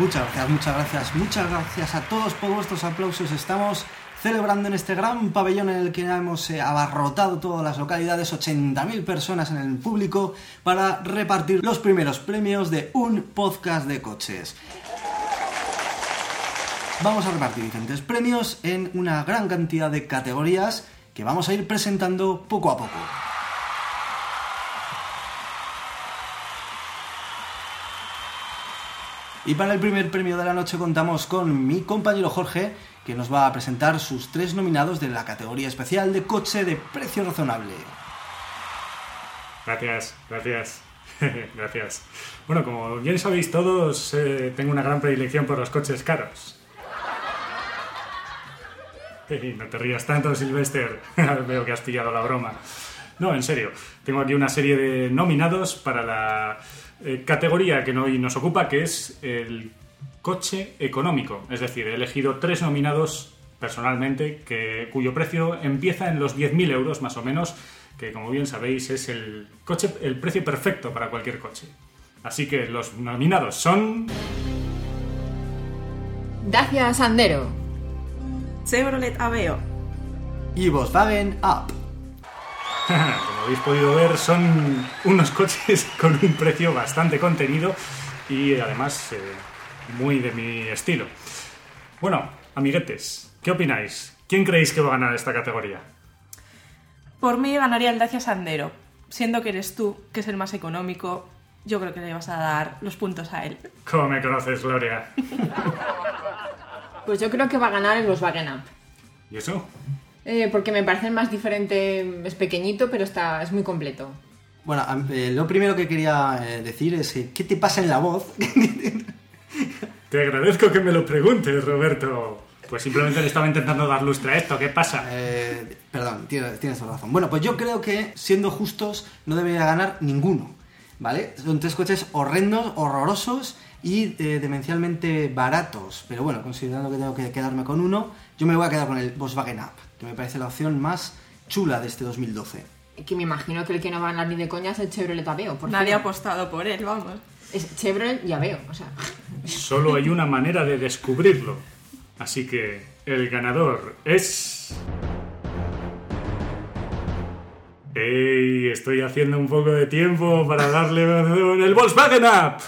Muchas gracias, muchas gracias, muchas gracias a todos por vuestros aplausos. Estamos celebrando en este gran pabellón en el que hemos eh, abarrotado todas las localidades, 80.000 personas en el público, para repartir los primeros premios de un podcast de coches. Vamos a repartir diferentes premios en una gran cantidad de categorías que vamos a ir presentando poco a poco. Y para el primer premio de la noche contamos con mi compañero Jorge, que nos va a presentar sus tres nominados de la categoría especial de coche de precio razonable. Gracias, gracias. gracias. Bueno, como bien sabéis todos, eh, tengo una gran predilección por los coches caros. No te rías tanto, Sylvester. Veo que has pillado la broma. No, en serio. Tengo aquí una serie de nominados para la eh, categoría que hoy nos ocupa, que es el coche económico. Es decir, he elegido tres nominados personalmente, que, cuyo precio empieza en los 10.000 euros más o menos, que como bien sabéis es el, coche, el precio perfecto para cualquier coche. Así que los nominados son... Dacia Sandero. Chevrolet Aveo. Y Volkswagen Up. Como habéis podido ver, son unos coches con un precio bastante contenido y además eh, muy de mi estilo. Bueno, amiguetes, ¿qué opináis? ¿Quién creéis que va a ganar esta categoría? Por mí ganaría el Dacia Sandero. Siendo que eres tú, que es el más económico, yo creo que le vas a dar los puntos a él. ¿Cómo me conoces, Gloria? Pues yo creo que va a ganar el Volkswagen Up. ¿Y eso? Eh, porque me parece el más diferente, es pequeñito, pero está, es muy completo. Bueno, eh, lo primero que quería eh, decir es que, ¿qué te pasa en la voz? Te agradezco que me lo preguntes, Roberto. Pues simplemente le estaba intentando dar lustre a esto. ¿Qué pasa? Eh, perdón, tienes, razón. Bueno, pues yo creo que, siendo justos, no debería ganar ninguno, ¿vale? Son tres coches horrendos, horrorosos y eh, demencialmente baratos. Pero bueno, considerando que tengo que quedarme con uno, yo me voy a quedar con el Volkswagen Up, que me parece la opción más chula de este 2012. Que me imagino que el que no va a ganar ni de coña es el Chevrolet Aveo. Por Nadie ha apostado por él, vamos. Es Chevrolet y Aveo, o sea. Solo hay una manera de descubrirlo. Así que el ganador es... ¡Ey! Estoy haciendo un poco de tiempo para darle el Volkswagen Up.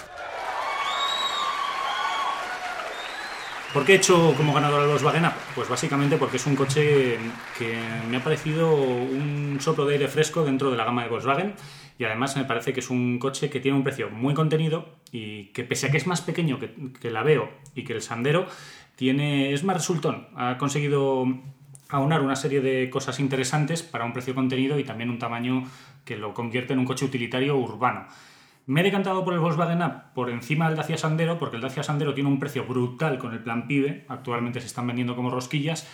¿Por qué he hecho como ganador al Volkswagen Up? Pues básicamente porque es un coche que me ha parecido un soplo de aire fresco dentro de la gama de Volkswagen y además me parece que es un coche que tiene un precio muy contenido y que pese a que es más pequeño que, el Aveo y que el Sandero, tiene, es más resultón. Ha conseguido aunar una serie de cosas interesantes para un precio contenido y también un tamaño que lo convierte en un coche utilitario urbano. Me he decantado por el Volkswagen Up por encima del Dacia Sandero, porque el Dacia Sandero tiene un precio brutal con el plan PIBE, actualmente se están vendiendo como rosquillas,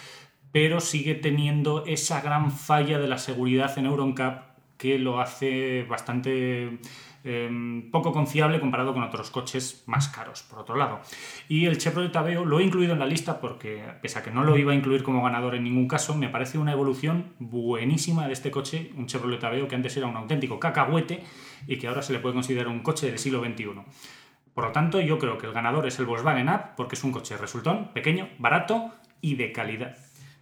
pero sigue teniendo esa gran falla de la seguridad en EuronCap que lo hace bastante eh, poco confiable comparado con otros coches más caros, por otro lado. Y el Chevrolet Aveo lo he incluido en la lista porque, pese a que no lo iba a incluir como ganador en ningún caso, me parece una evolución buenísima de este coche, un Chevrolet Aveo que antes era un auténtico cacahuete y que ahora se le puede considerar un coche del siglo XXI. Por lo tanto, yo creo que el ganador es el Volkswagen Up porque es un coche resultón, pequeño, barato y de calidad.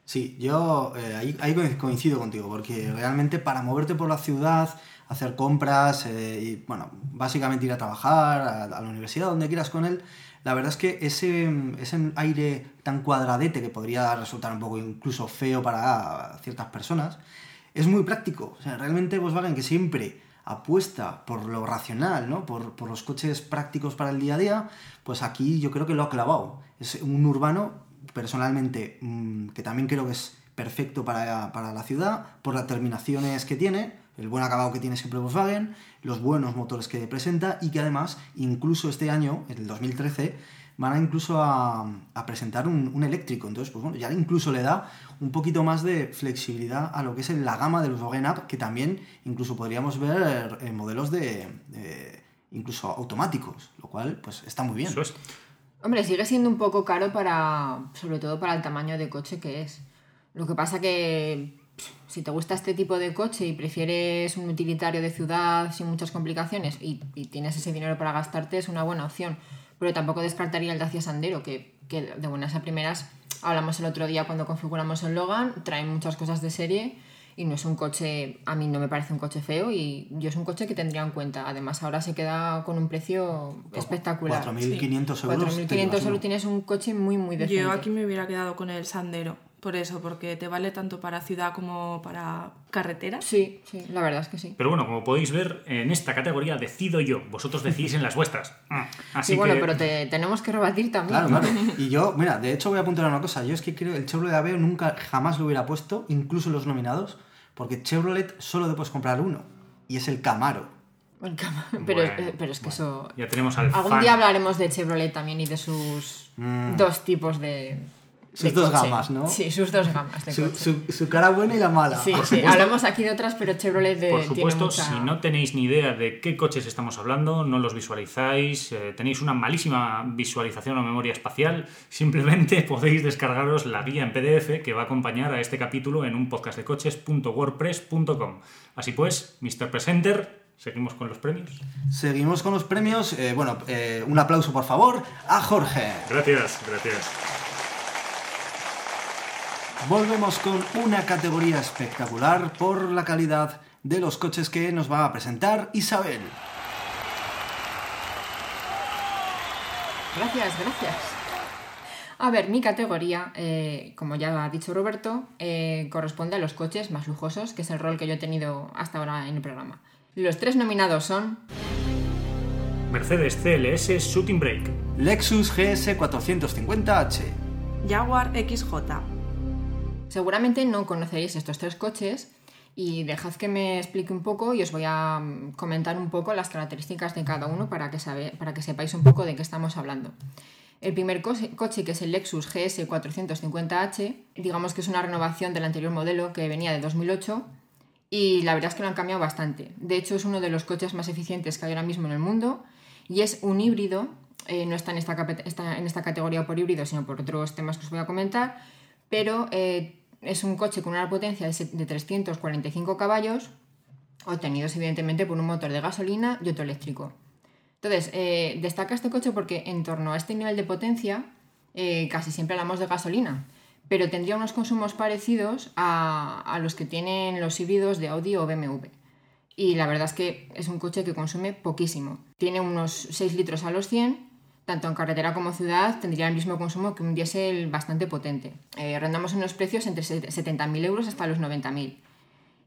Sí, yo eh, ahí, ahí co- coincido contigo, porque realmente para moverte por la ciudad, hacer compras, eh, y bueno, básicamente ir a trabajar, a, la universidad, donde quieras con él, la verdad es que ese, ese aire tan cuadradete que podría resultar un poco incluso feo para ciertas personas, es muy práctico. O sea, realmente Volkswagen que siempre apuesta por lo racional, ¿no? Por, por los coches prácticos para el día a día, pues aquí yo creo que lo ha clavado. Es un urbano personalmente, mm, que también creo que es perfecto para, para la ciudad, por las terminaciones que tiene, el buen acabado que tiene siempre Volkswagen, los buenos motores que presenta y que además, incluso este año, en el 2013, van a incluso a, a presentar un, un eléctrico. Entonces, pues bueno, ya incluso le da un poquito más de flexibilidad a lo que es la gama del Volkswagen Up, que también incluso podríamos ver en modelos de, de- incluso automáticos, lo cual pues está muy bien. Eso es. Hombre, sigue siendo un poco caro para, sobre todo para el tamaño de coche que es. Lo que pasa que si te gusta este tipo de coche y prefieres un utilitario de ciudad sin muchas complicaciones y, y tienes ese dinero para gastarte, es una buena opción. Pero tampoco descartaría el Dacia Sandero, que, que de buenas a primeras hablamos el otro día cuando configuramos el Logan, trae muchas cosas de serie y no es un coche, a mí no me parece un coche feo y yo es un coche que tendría en cuenta. Además ahora se queda con un precio espectacular. 4.500 euros. te 4.500 llevas solo uno. tienes un coche muy, muy decente. Yo aquí me hubiera quedado con el Sandero, por eso, porque te vale tanto para ciudad como para carretera. Sí, sí, la verdad es que sí. Pero bueno, como podéis ver, en esta categoría decido yo. Vosotros decidís en las vuestras. Mm, Así Sí, bueno, que... pero te, tenemos que rebatir también. Claro, claro. Y yo, mira, de hecho voy a apuntar una cosa. Yo es que creo que el Chevrolet Aveo nunca, jamás lo hubiera puesto, incluso los nominados, porque Chevrolet solo te puedes comprar uno, y es el Camaro. El cama- Pero, Bueno, pero es que bueno. eso... Ya tenemos al Algún fan. día hablaremos de Chevrolet también y de sus dos tipos de... Sus de dos coche. gamas, ¿no? Sí, sus dos gamas de Su, coche. su- su cara buena y la mala. Sí, sí. Hablamos aquí de otras, pero Chevrolet de, Por tiene supuesto, mucha- si no tenéis ni idea de qué coches estamos hablando, no los visualizáis, eh, tenéis una malísima visualización o memoria espacial, simplemente podéis descargaros la guía en PDF que va a acompañar a este capítulo en un podcastdecoches.wordpress.com. Así pues, Mr. Presenter, seguimos con los premios. Seguimos con los premios. Eh, bueno, eh, un aplauso por favor a Jorge. Gracias, gracias. Volvemos con una categoría espectacular por la calidad de los coches que nos va a presentar Isabel. Gracias, gracias. A ver, mi categoría, eh, como ya ha dicho Roberto, eh, corresponde a los coches más lujosos, que es el rol que yo he tenido hasta ahora en el programa. Los tres nominados son Mercedes CLS Shooting Brake. Lexus GS 450H. Jaguar XJ. Seguramente no conoceréis estos tres coches y dejad que me explique un poco y os voy a mm, comentar un poco las características de cada uno para que, para que sepáis un poco de qué estamos hablando. El primer coche, que es el Lexus GS 450H, digamos que es una renovación del anterior modelo que venía de 2008 y la verdad es que lo han cambiado bastante. De hecho, es uno de los coches más eficientes que hay ahora mismo en el mundo y es un híbrido, eh, no está en esta, está en esta categoría por híbrido, sino por otros temas que os voy a comentar, pero eh, es un coche con una potencia de se- de 345 caballos, obtenidos evidentemente por un motor de gasolina y otro eléctrico. Entonces, eh, destaca este coche porque en torno a este nivel de potencia eh, casi siempre hablamos de gasolina, pero tendría unos consumos parecidos a, a los que tienen los híbridos de Audi o BMW. Y la verdad es que es un coche que consume poquísimo. Tiene unos 6 litros a los 100, tanto en carretera como ciudad tendría el mismo consumo que un diésel bastante potente. Eh, rondamos unos precios entre set- 70.000 euros hasta los 90.000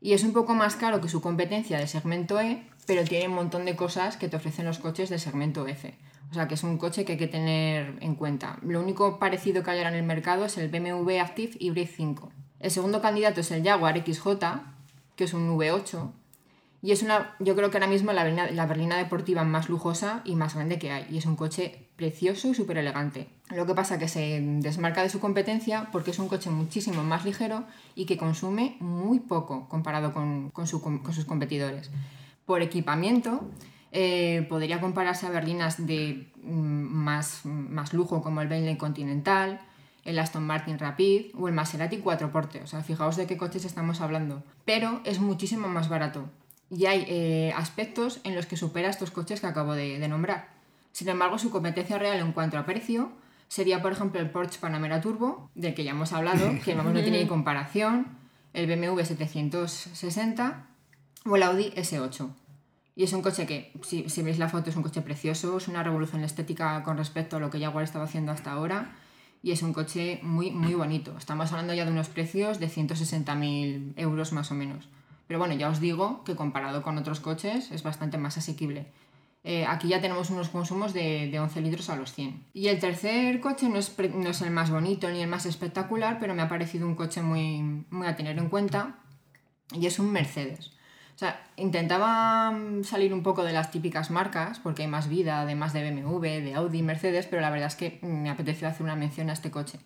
y es un poco más caro que su competencia de segmento E, pero tiene un montón de cosas que te ofrecen los coches de segmento F. O sea que es un coche que hay que tener en cuenta. Lo único parecido que hay ahora en el mercado es el BMW Active Hybrid 5. El segundo candidato es el Jaguar XJ, que es un V8. Y es una, yo creo que ahora mismo la berlina deportiva más lujosa y más grande que hay. Y es un coche precioso y súper elegante. Lo que pasa que se desmarca de su competencia porque es un coche muchísimo más ligero y que consume muy poco comparado con, con su- con sus competidores. Por equipamiento, eh, podría compararse a berlinas de mm, más, lujo como el Bentley Continental, el Aston Martin Rapid o el Maserati 4 Porte. O sea, fijaos de qué coches estamos hablando. Pero es muchísimo más barato. Y hay eh, aspectos en los que supera estos coches que acabo de nombrar. Sin embargo, su competencia real en cuanto a precio sería, por ejemplo, el Porsche Panamera Turbo, del que ya hemos hablado, que vamos, no tiene ni comparación, el BMW 760 o el Audi S8. Y es un coche que, si, si veis la foto, es un coche precioso, es una revolución estética con respecto a lo que Jaguar estaba haciendo hasta ahora. Y es un coche muy, muy bonito. Estamos hablando ya de unos precios de 160.000 euros más o menos. Pero bueno, ya os digo que comparado con otros coches es bastante más asequible. Eh, aquí ya tenemos unos consumos de, de 11 litros a los 100. Y el tercer coche no es, no es el más bonito ni el más espectacular, pero me ha parecido un coche muy, muy a tener en cuenta y es un Mercedes. sea, intentaba mm, salir un poco de las típicas marcas, porque hay más vida, además de BMW, de Audi, Mercedes, pero la verdad es que me apeteció hacer una mención a este coche.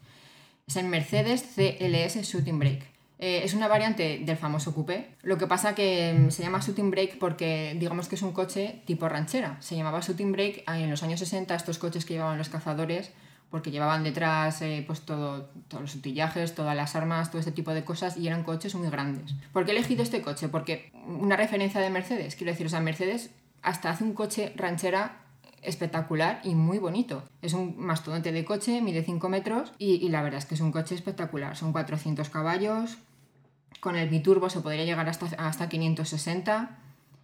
Es el Mercedes CLS Shooting Brake. Eh, es una variante del famoso coupé. Lo que pasa que mm, se llama Shooting Brake porque digamos que es un coche tipo ranchera. Se llamaba Shooting Brake en los años 60, estos coches que llevaban los cazadores porque llevaban detrás eh, pues todo, todos los utillajes, todas las armas, todo este tipo de cosas y eran coches muy grandes. ¿Por qué he elegido este coche? Porque una referencia de Mercedes, quiero decir, o sea, Mercedes hasta hace un coche ranchera espectacular y muy bonito. Es un mastodonte de coche, mide 5 metros y, la verdad es que es un coche espectacular. Son 400 caballos, con el biturbo se podría llegar hasta, hasta 560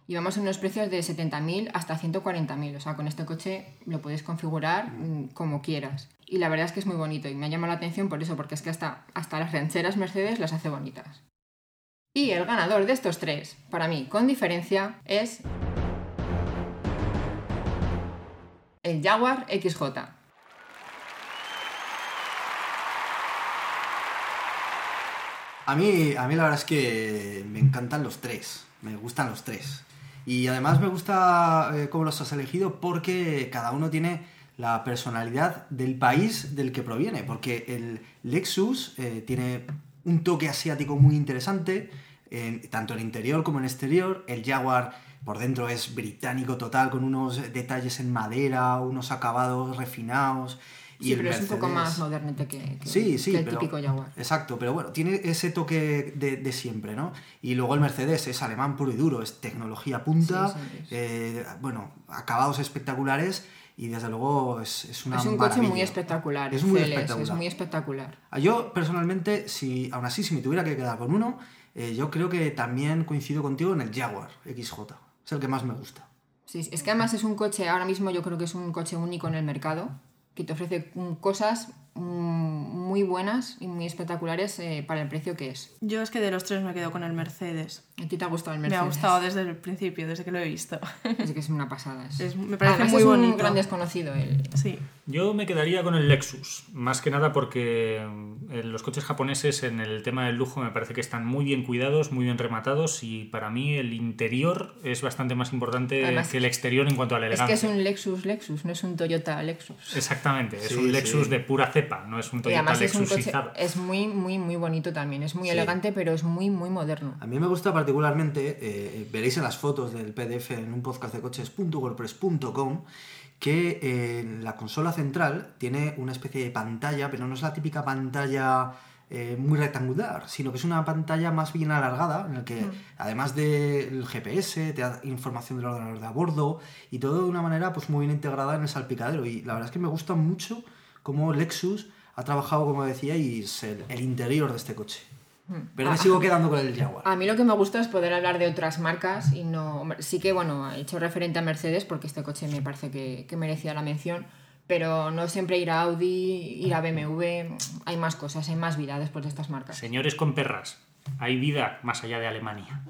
y vamos a unos precios de 70.000 hasta 140.000. O sea, con este coche lo puedes configurar mm, como quieras. Y la verdad es que es muy bonito y me ha llamado la atención por eso, porque es que hasta, hasta las rancheras Mercedes las hace bonitas. Y el ganador de estos tres, para mí, con diferencia, es el Jaguar XJ. A mí, a mí la verdad es que me encantan los tres, me gustan los tres. Y además me gusta eh, cómo los has elegido porque cada uno tiene la personalidad del país del que proviene. Porque el Lexus eh, tiene un toque asiático muy interesante, tanto en interior como en exterior. El Jaguar por dentro es británico total, con unos detalles en madera, unos acabados refinados. Sí, pero es un poco más modernete que, sí, sí, el típico Jaguar. Exacto, pero bueno, tiene ese toque de, siempre, ¿no? Y luego el Mercedes es alemán puro y duro, es tecnología punta, eh, bueno, acabados espectaculares y desde luego es, es una Es un coche muy espectacular. Es muy espectacular. Es muy espectacular. Ah, yo personalmente, si aún así, si me tuviera que quedar con uno, eh, yo creo que también coincido contigo en el Jaguar XJ. Es el que más me gusta. Sí, es que además es un coche, ahora mismo yo creo que es un coche único en el mercado que te ofrece cosas muy buenas y muy espectaculares eh, para el precio que es. Yo es que de los tres me quedo con el Mercedes. ¿A ti te ha gustado el Mercedes? Me ha gustado desde el principio, desde que lo he visto. Es que es una pasada. Es, me parece muy bonito. un gran desconocido él. Sí. Yo me quedaría con el Lexus, más que nada porque eh, los coches japoneses en el tema del lujo me parece que están muy bien cuidados, muy bien rematados y para mí el interior es bastante más importante que el exterior en cuanto a la elegancia. Es que es un Lexus Lexus, no es un Toyota Lexus. Exactamente, es un Lexus de pura cepa, no es un Toyota Lexus es, es muy, muy, muy bonito también, es muy elegante pero es muy, muy moderno. A mí me gusta particularmente, eh, veréis en las fotos del PDF en un podcast de coches.wordpress.com que eh, la consola central tiene una especie de pantalla, pero no es la típica pantalla eh, muy rectangular, sino que es una pantalla más bien alargada, en la que mm. además del GPS te da información del ordenador de a bordo y todo de una manera pues muy bien integrada en el salpicadero. Y la verdad es que me gusta mucho cómo Lexus ha trabajado, como decía, y el interior de este coche. Hmm. Pero me sigo quedando con el Jaguar. A mí lo que me gusta es poder hablar de otras marcas y no. Sí que, bueno, he hecho referente a Mercedes porque este coche me parece que, que merecía la mención, pero no siempre ir a Audi, ir a BMW. Hay más cosas, hay más vida después de estas marcas. Señores con perras, hay vida más allá de Alemania.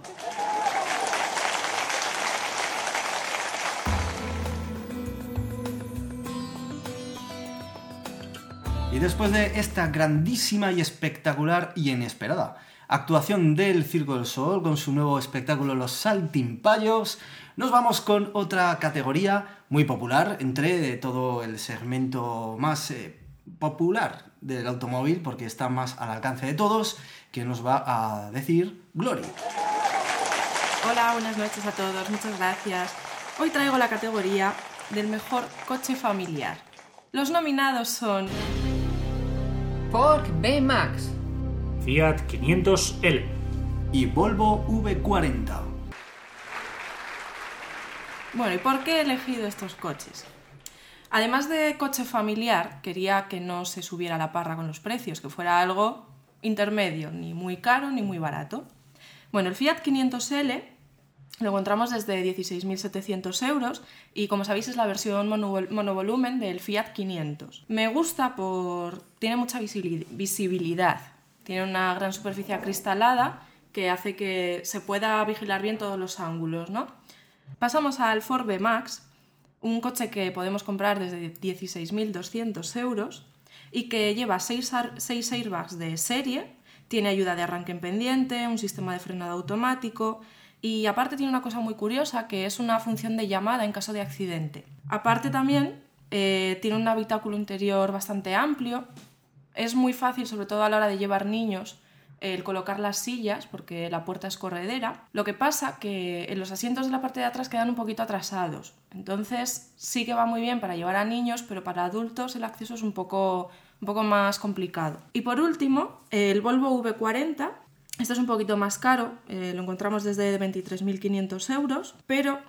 Después de esta grandísima y espectacular y inesperada actuación del Circo del Sol con su nuevo espectáculo Los Saltimpayos, nos vamos con otra categoría muy popular entre todo el segmento más eh, popular del automóvil, porque está más al alcance de todos, que nos va a decir Glory. Hola, buenas noches a todos, muchas gracias. Hoy traigo la categoría del mejor coche familiar. Los nominados son Ford B-Max, Fiat 500L y Volvo V40. Bueno, ¿y por qué he elegido estos coches? Además de coche familiar, quería que no se subiera la parra con los precios, que fuera algo intermedio, ni muy caro ni muy barato. Bueno, el Fiat 500L lo encontramos desde 16.700 euros y como sabéis es la versión monovolumen del Fiat 500. Me gusta por... tiene mucha visibilidad, tiene una gran superficie acristalada que hace que se pueda vigilar bien todos los ángulos, ¿no? Pasamos al Ford B Max, un coche que podemos comprar desde 16.200 euros y que lleva 6 airbags de serie, tiene ayuda de arranque en pendiente, un sistema de frenado automático, y aparte tiene una cosa muy curiosa que es una función de llamada en caso de accidente. Aparte también eh, tiene un habitáculo interior bastante amplio, es muy fácil sobre todo a la hora de llevar niños el colocar las sillas porque la puerta es corredera. Lo que pasa que en los asientos de la parte de atrás quedan un poquito atrasados. Entonces sí que va muy bien para llevar a niños, pero para adultos el acceso es un poco, un poco más complicado. Y por último, el Volvo V40. Esto es un poquito más caro, eh, lo encontramos desde 23.500 euros, pero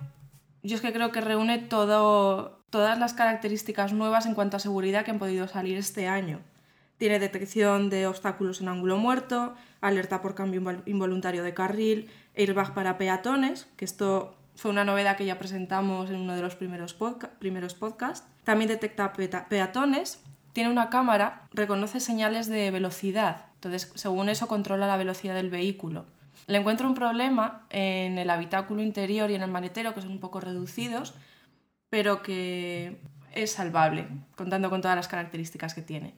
yo es que creo que reúne todas las características nuevas en cuanto a seguridad que han podido salir este año. Tiene detección de obstáculos en ángulo muerto, alerta por cambio involuntario de carril, airbag para peatones, que esto fue una novedad que ya presentamos en uno de los primeros, primeros podcasts. También detecta peatones, tiene una cámara, reconoce señales de velocidad, entonces según eso controla la velocidad del vehículo. Le encuentro un problema en el habitáculo interior y en el maletero, que son un poco reducidos, pero que es salvable, contando con todas las características que tiene.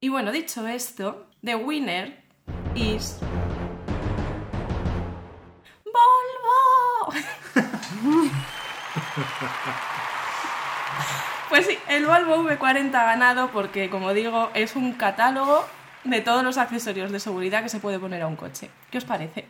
Y bueno, dicho esto, the winner is... ¡Volvo! pues sí, el Volvo V40 ha ganado porque, como digo, es un catálogo de todos los accesorios de seguridad que se puede poner a un coche. ¿Qué os parece?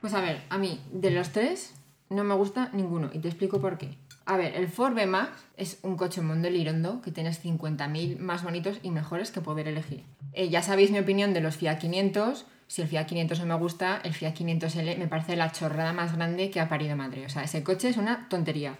Pues a ver, a mí, de los tres, no me gusta ninguno y te explico por qué. A ver, el Ford B-Max es un coche mundo lirondo que tienes 50.000 más bonitos y mejores que poder elegir. Eh, ya sabéis mi opinión de los Fiat 500. Si el Fiat 500 no me gusta, el Fiat 500L me parece la chorrada más grande que ha parido madre. O sea, ese coche es una tontería.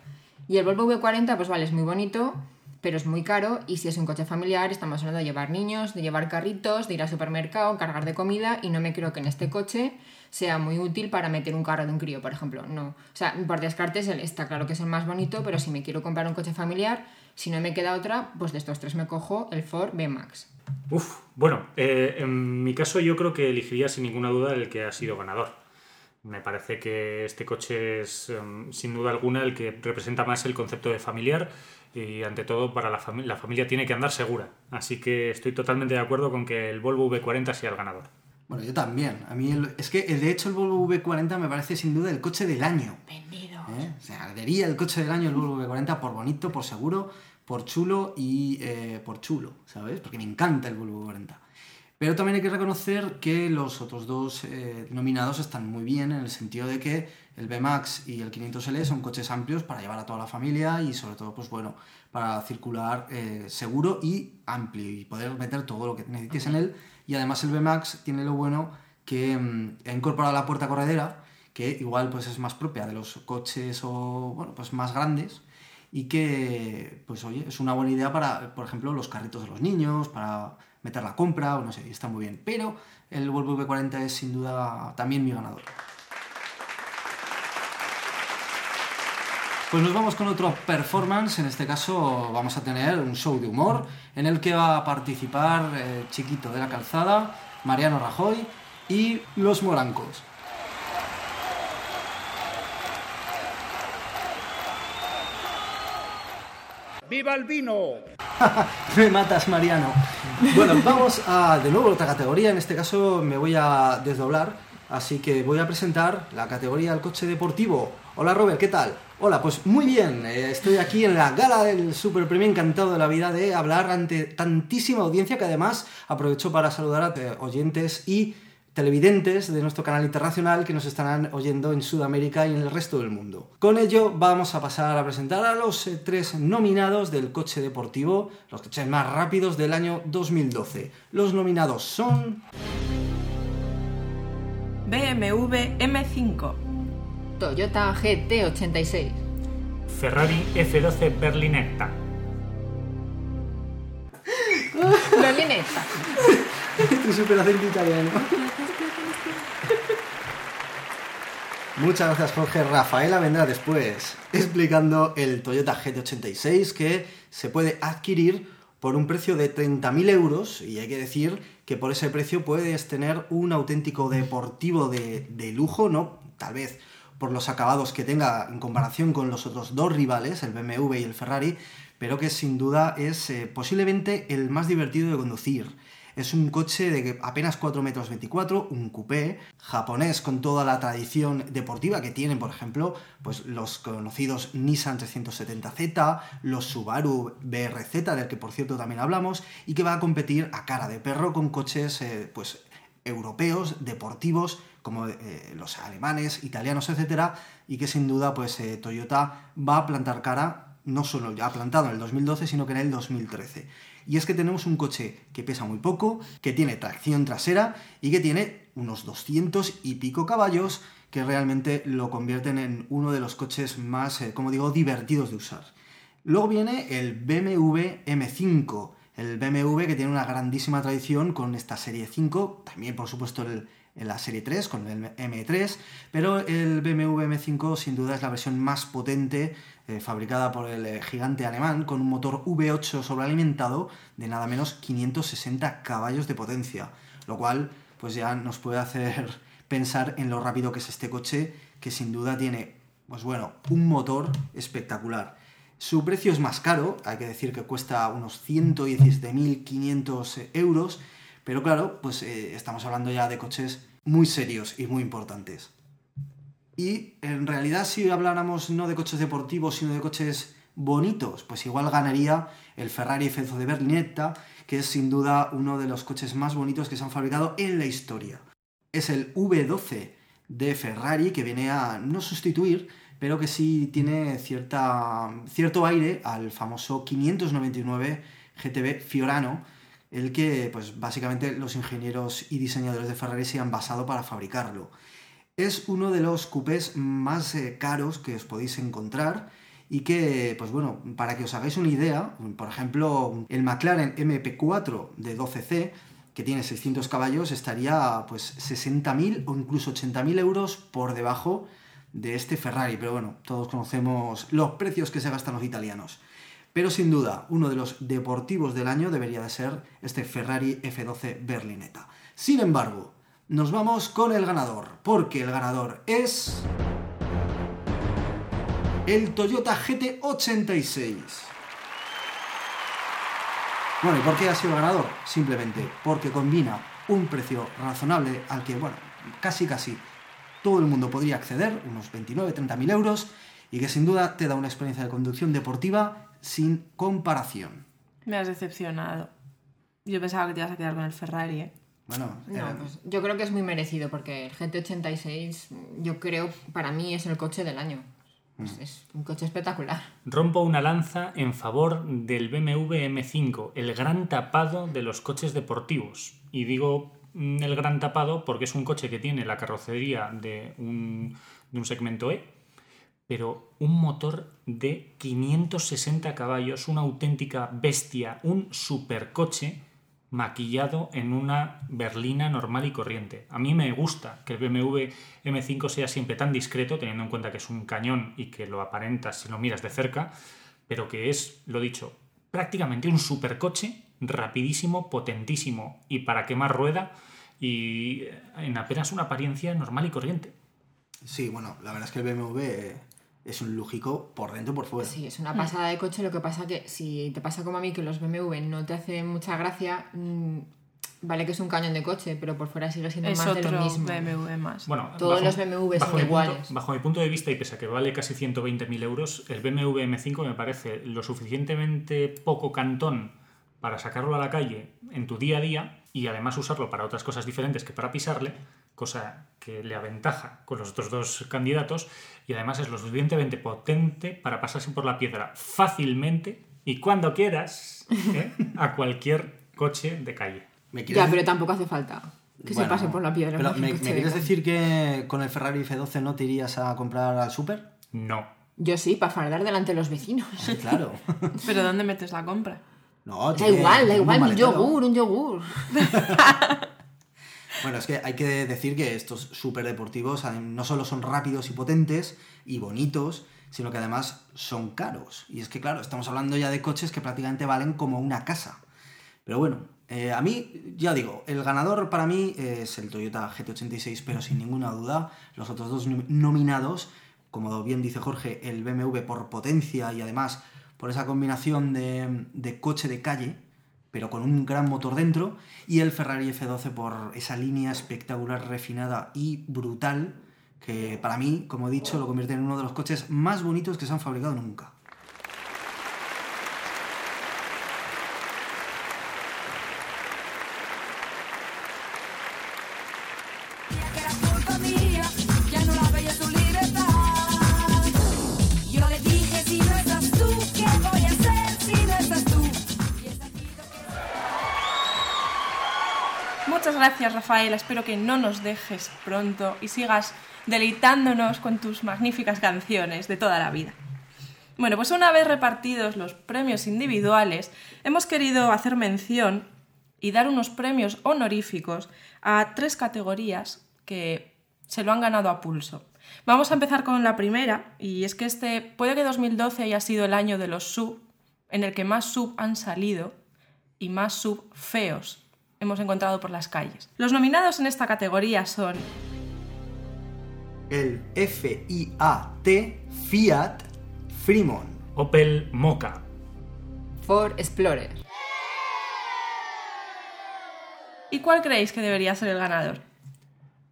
Y el Volvo V40, pues vale, es muy bonito, pero es muy caro. Y si es un coche familiar, estamos hablando de llevar niños, de llevar carritos, de ir al supermercado, cargar de comida. Y no me creo que en este coche sea muy útil para meter un carro de un crío, por ejemplo. No. O sea, por descartes está claro que es el más bonito, pero si me quiero comprar un coche familiar, si no me queda otra, pues de estos tres me cojo el Ford B-Max. Uf, bueno, eh, en mi caso yo creo que elegiría sin ninguna duda el que ha sido ganador. Me parece que este coche es em, sin duda alguna el que representa más el concepto de familiar y ante todo para la, familia la familia tiene que andar segura. Así que estoy totalmente de acuerdo con que el Volvo V40 sea el ganador. Bueno, yo también. A mí, es que de hecho el Volvo V40 me parece sin duda el coche del año. Vendido. ¿Eh? O sea, ardería el coche del año el Volvo V40 por bonito, por seguro, por chulo y eh, por chulo, ¿sabes? Porque me encanta el Volvo V40. Pero también hay que reconocer que los otros dos eh, nominados están muy bien en el sentido de que el B-Max y el 500L son coches amplios para llevar a toda la familia y sobre todo, pues bueno, para circular seguro y amplio y poder meter todo lo que necesites en él. Y además el VMAX tiene lo bueno que mm, ha incorporado la puerta corredera, que igual pues es más propia de los coches o bueno, pues más grandes y que pues oye, es una buena idea para, por ejemplo, los carritos de los niños, para meter la compra o no sé, está muy bien. Pero el Volvo V40 es sin duda también mi ganador. Pues nos vamos con otro performance, en este caso vamos a tener un show de humor en el que va a participar eh, Chiquito de la Calzada, Mariano Rajoy y Los Morancos. ¡Viva el vino! me matas, Mariano. Bueno, vamos a de nuevo otra categoría, en este caso me voy a desdoblar, así que voy a presentar la categoría del coche deportivo. Hola Robert, ¿qué tal? Hola, pues muy bien, eh, estoy aquí en la gala del Super Premio, encantado de la vida de hablar ante tantísima audiencia que además aprovecho para saludar a oyentes y televidentes de nuestro canal internacional que nos estarán oyendo en Sudamérica y en el resto del mundo. Con ello vamos a pasar a presentar a los eh, tres nominados del coche deportivo, los coches más rápidos del año 2012. Los nominados son... BMW M5 Toyota GT86. Ferrari F12 Berlinetta. Berlinetta. tu super acento italiano. Muchas gracias Jorge. Rafaela vendrá después explicando el Toyota GT86 que se puede adquirir por un precio de 30.000 euros y hay que decir que por ese precio puedes tener un auténtico deportivo de, de lujo, ¿no? Tal vez por los acabados que tenga en comparación con los otros dos rivales, el BMW y el Ferrari, pero que sin duda es eh, posiblemente el más divertido de conducir. Es un coche de apenas 4 metros 24, un coupé japonés con toda la tradición deportiva que tienen, por ejemplo, pues los conocidos Nissan 370Z, los Subaru BRZ, del que por cierto también hablamos, y que va a competir a cara de perro con coches eh, pues europeos, deportivos, como eh, los alemanes, italianos, etcétera, y que sin duda pues eh, Toyota va a plantar cara, no solo ya ha plantado en el 2012, sino que en el 2013. Y es que tenemos un coche que pesa muy poco, que tiene tracción trasera y que tiene unos 200 y pico caballos que realmente lo convierten en uno de los coches más, eh, como digo, divertidos de usar. Luego viene el BMW M5, el BMW que tiene una grandísima tradición con esta serie 5, también por supuesto en la serie 3 con el M3, pero el BMW M5 sin duda es la versión más potente eh, fabricada por el eh, gigante alemán con un motor V8 sobrealimentado de nada menos 560 caballos de potencia, lo cual pues ya nos puede hacer pensar en lo rápido que es este coche que sin duda tiene pues bueno, un motor espectacular. Su precio es más caro, hay que decir que cuesta unos 117.500 euros, pero claro, pues eh, estamos hablando ya de coches muy serios y muy importantes. Y en realidad si habláramos no de coches deportivos, sino de coches bonitos, pues igual ganaría el Ferrari F12 de Berlinetta, que es sin duda uno de los coches más bonitos que se han fabricado en la historia. Es el V12 de Ferrari que viene a no sustituir, pero que sí tiene cierta, cierto aire al famoso 599 GTB Fiorano, el que pues básicamente los ingenieros y diseñadores de Ferrari se han basado para fabricarlo. Es uno de los coupés más eh, caros que os podéis encontrar y que, pues bueno, para que os hagáis una idea, por ejemplo, el McLaren MP4 de 12C, que tiene 600 caballos, estaría pues 60.000 o incluso 80.000 euros por debajo de este Ferrari, pero bueno, todos conocemos los precios que se gastan los italianos. Pero sin duda, uno de los deportivos del año debería de ser este Ferrari F12 Berlinetta. Sin embargo, nos vamos con el ganador, porque el ganador es... El Toyota GT86. Bueno, ¿y por qué ha sido el ganador? Simplemente porque combina un precio razonable al que, bueno, casi casi todo el mundo podría acceder, unos 29-30 mil euros, y que sin duda te da una experiencia de conducción deportiva sin comparación. Me has decepcionado. Yo pensaba que te ibas a quedar con el Ferrari, ¿eh? Bueno, No, pues yo creo que es muy merecido porque el GT86 yo creo para mí es el coche del año. Es, es un coche espectacular. Rompo una lanza en favor del BMW M5, el gran tapado de los coches deportivos. Y digo mm, el gran tapado porque es un coche que tiene la carrocería de un, de un segmento E, pero un motor de 560 caballos, una auténtica bestia, un supercoche maquillado en una berlina normal y corriente. A mí me gusta que el BMW M5 sea siempre tan discreto, teniendo en cuenta que es un cañón y que lo aparentas si lo miras de cerca, pero que es, lo dicho, prácticamente un supercoche rapidísimo, potentísimo y para quemar rueda y en apenas una apariencia normal y corriente. sí, bueno, la verdad es que el BMW es un lújico por dentro y por fuera. Sí, es una pasada de coche. Lo que pasa que si te pasa como a mí que los BMW no te hacen mucha gracia, mm, vale que es un cañón de coche, pero por fuera sigue siendo Es más de lo otro mismo. BMW más. Bueno, Todos los BMW son bajo mi punto- iguales. bajo mi punto de vista, y pese a que vale casi 120.000 euros, el BMW M5 me parece lo suficientemente poco cantón para sacarlo a la calle en tu día a día y además usarlo para otras cosas diferentes que para pisarle, cosa que le aventaja con los otros dos candidatos, y además es lo suficientemente potente para pasarse por la piedra fácilmente y cuando quieras ¿eh? a cualquier coche de calle. ¿Me quieres Ya, decir- pero tampoco hace falta que se pase por la piedra. Pero. ¿me, de quieres decir que con el Ferrari F12 no te irías a comprar al súper? No. Yo sí, para fardar delante de los vecinos. Sí, claro. Pero ¿dónde metes la compra? No, Da igual, da un igual, un maletero. yogur, un yogur. Bueno, es que hay que decir que estos súper deportivos no solo son rápidos y potentes y bonitos, sino que además son caros. Y es que, claro, estamos hablando ya de coches que prácticamente valen como una casa. Pero bueno, eh, a mí, ya digo, el ganador para mí es el Toyota GT86, pero sin ninguna duda, los otros dos nom- nominados, como bien dice Jorge, el BMW por potencia y además por esa combinación de coche de calle, pero con un gran motor dentro, y el Ferrari F12 por esa línea espectacular, refinada y brutal, que para mí, como he dicho, lo convierte en uno de los coches más bonitos que se han fabricado nunca. Gracias, Rafael. Espero que no nos dejes pronto y sigas deleitándonos con tus magníficas canciones de toda la vida. Bueno, pues una vez repartidos los premios individuales, hemos querido hacer mención y dar unos premios honoríficos a tres categorías que se lo han ganado a pulso. Vamos a empezar con la primera, y es que este puede que 2012 haya sido el año de los sub, en el que más sub han salido y más sub feos hemos encontrado por las calles. Los nominados en esta categoría son El FIAT Fiat Fremont. Opel Mocha. Ford Explorer. ¿Y cuál creéis que debería ser el ganador?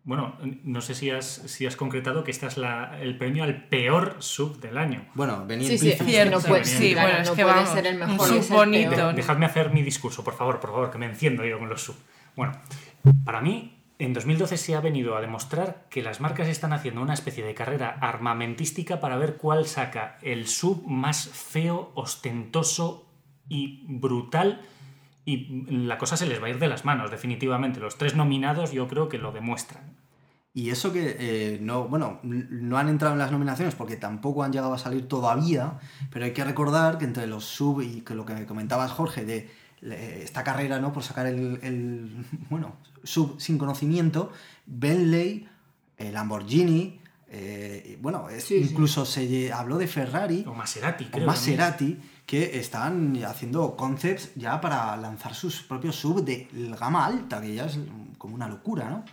Bueno, no sé si has, si has concretado que este es la- el premio al peor sub del año. Bueno, venía Sí, sí, no sí, puede, sí, sí, bueno, claro, es no que puede vamos, ser el un mejor. sub el bonito. peor. Dejadme hacer mi discurso, por favor, por favor, que me enciendo yo con los sub. Bueno, para mí, en 2012 se ha venido a demostrar que las marcas están haciendo una especie de carrera armamentística para ver cuál saca el sub más feo, ostentoso y brutal. Y la cosa se les va a ir de las manos, definitivamente. Los tres nominados yo creo que lo demuestran. Y eso que eh, no, bueno, no han entrado en las nominaciones porque tampoco han llegado a salir todavía, pero hay que recordar que entre los sub y que lo que comentabas Jorge de esta carrera, ¿no? Por sacar el, el, bueno, sub sin conocimiento, Bentley, eh, Lamborghini, eh, bueno, sí. incluso se habló de Ferrari O Maserati, o. Maserati que están haciendo concepts ya para lanzar sus propios sub de gama alta, que ya es como una locura, ¿no?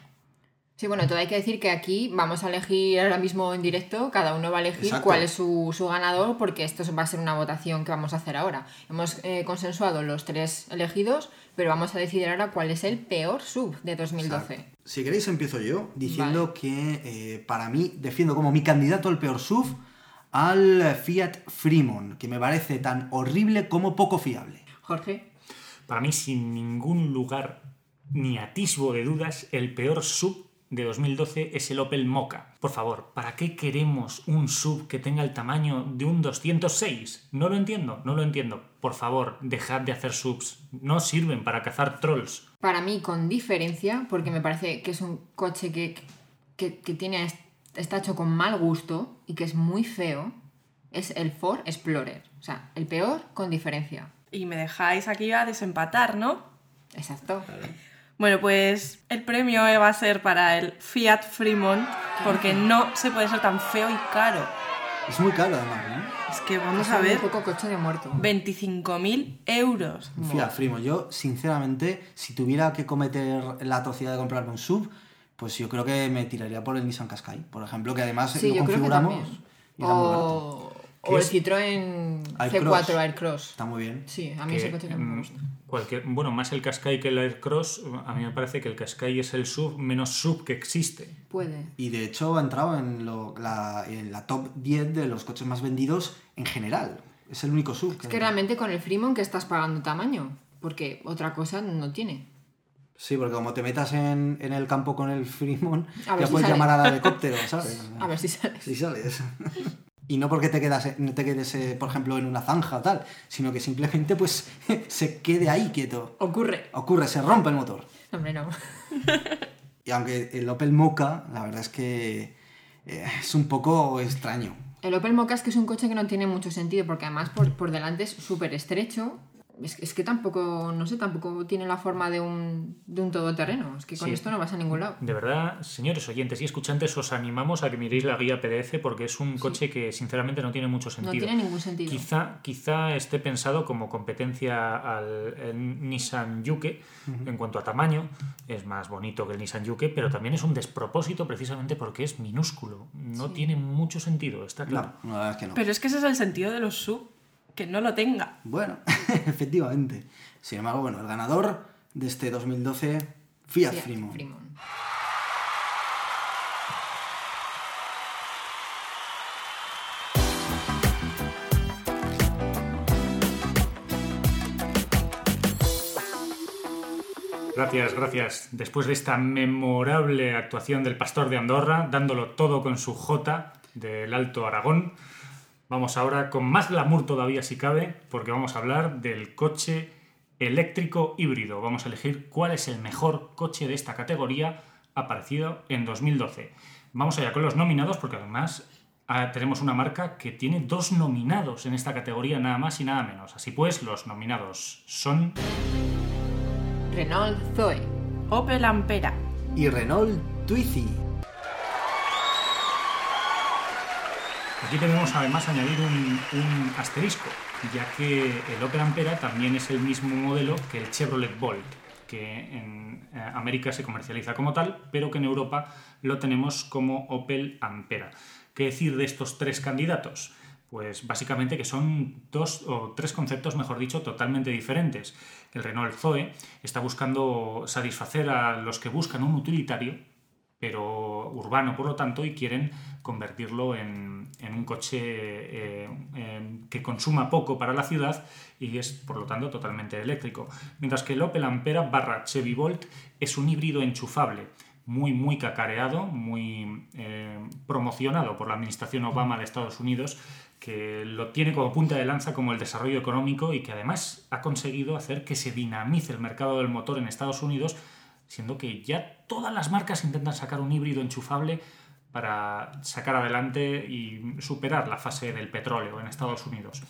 Sí, bueno, todo hay que decir que aquí vamos a elegir ahora mismo en directo, cada uno va a elegir Exacto. cuál es su, su ganador, porque esto va a ser una votación que vamos a hacer ahora. Hemos eh, consensuado los tres elegidos, pero vamos a decidir ahora cuál es el peor sub de 2012. Exacto. Si queréis empiezo yo diciendo que eh, para mí defiendo como mi candidato al peor SUV al Fiat Fremont, que me parece tan horrible como poco fiable. Jorge. Para mí, sin ningún lugar ni atisbo de dudas, el peor sub de 2012 es el Opel Mocha. Por favor, ¿para qué queremos un sub que tenga el tamaño de un 206? No lo entiendo, no lo entiendo. Por favor, dejad de hacer subs. No sirven para cazar trolls. Para mí, con diferencia, porque me parece que es un coche que, que, que tiene, está hecho con mal gusto y que es muy feo, es el Ford Explorer. O sea, el peor con diferencia. Y me dejáis aquí a desempatar, ¿no? Exacto. Bueno, pues el premio va a ser para el Fiat Fremont, porque no se puede ser tan feo y caro. Es muy caro además, ¿no? Es que vamos Es a un ver, poco coche de muerto. 25.000 euros. Un Fiat Fremont. Yo, sinceramente, si tuviera que cometer la atrocidad de comprarme un sub, pues yo creo que me tiraría por el Nissan Qashqai, por ejemplo, que además Sí, lo que configuramos y era. O, ¿Qué o el? Citroën Aircross. C4 Aircross. Está muy bien. Sí, a mí Que, ese coche que me mm, gusta. cualquier, bueno, más el Qashqai que el Aircross, a mí me parece que el Qashqai es el sub menos sub que existe. Puede. Y de hecho ha entrado en, lo- la, en la top 10 de los coches más vendidos en general. Es el único sub. Es que realmente con el Fremont que estás pagando tamaño, porque otra cosa no tiene. Sí, porque como te metas en, en el campo con el ver ya si puedes sale. llamar al helicóptero, ¿sabes? A ver si sales. Si sales. Y no porque te quedas, no te quedes, eh, por ejemplo, en una zanja o tal, sino que simplemente pues se quede ahí quieto. Ocurre. Ocurre, se rompe el motor. Hombre, no. Y aunque el Opel Mocha, la verdad es que eh, es un poco extraño. El Opel Mokka es que es un coche que no tiene mucho sentido, porque además por, por delante es súper estrecho. Es, es que tampoco, no sé, tampoco tiene la forma de un, de un todoterreno. Es que con Sí. esto no vas a ningún lado. De verdad, señores oyentes y escuchantes, os animamos a que miréis la guía PDF porque es un coche que sinceramente no tiene mucho No sentido. tiene ningún sentido. Quizá, quizá esté pensado como competencia al Nissan Yuke en cuanto a tamaño. Es más bonito que el Nissan Yuke, pero también es un despropósito precisamente porque es minúsculo. No tiene mucho sentido, está claro. No, la verdad es que no. Pero es que ese es el sentido de los sub, que no lo tenga. Bueno, Efectivamente. Sin embargo, bueno, el ganador de este 2012, Fiat, Fiat Fremont. Fremont. Gracias, gracias. Después de esta memorable actuación del pastor de Andorra, dándolo todo con su J del Alto Aragón, vamos ahora con más glamour todavía si cabe, porque vamos a hablar del coche eléctrico híbrido. Vamos a elegir cuál es el mejor coche de esta categoría aparecido en 2012. Vamos allá con los nominados, porque además ah, tenemos una marca que tiene dos nominados en esta categoría, nada más y nada menos. Así pues, los nominados son... Renault Zoe. Opel Ampera. Y Renault Twizy. Aquí debemos además añadir un, un asterisco, ya que el Opel Ampera también es el mismo modelo que el Chevrolet Bolt, que en eh, América se comercializa como tal, pero que en Europa lo tenemos como Opel Ampera. ¿Qué decir de estos tres candidatos? Pues básicamente que son dos o tres conceptos, mejor dicho, totalmente diferentes. El Renault Zoe está buscando satisfacer a los que buscan un utilitario, pero urbano por lo tanto, y quieren convertirlo en, en un coche eh, que consuma poco para la ciudad y es por lo tanto totalmente eléctrico. Mientras que el Opel Ampera barra Chevy Bolt es un híbrido enchufable, muy muy cacareado, muy eh, promocionado por la administración Obama de Estados Unidos, que lo tiene como punta de lanza como el desarrollo económico y que además ha conseguido hacer que se dinamice el mercado del motor en Estados Unidos siendo que ya todas las marcas intentan sacar un híbrido enchufable para sacar adelante y superar la fase del petróleo en Estados Unidos.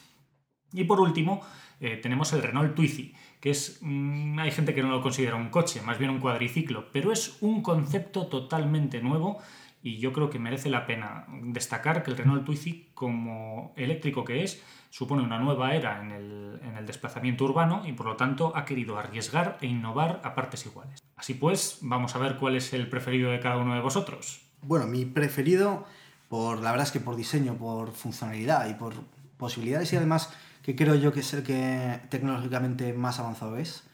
Y por último, eh, tenemos el Renault Twizy, que es. mm, hay gente que no lo considera un coche, más bien un cuadriciclo, pero es un concepto totalmente nuevo y yo creo que merece la pena destacar que el Renault Twizy, como eléctrico que es, supone una nueva era en el, en el desplazamiento urbano y por lo tanto ha querido arriesgar e innovar a partes iguales. Así pues, vamos a ver cuál es el preferido de cada uno de vosotros. Bueno, mi preferido, por la verdad es que por diseño, por funcionalidad y por posibilidades y además que creo yo que es el que tecnológicamente más avanzado es,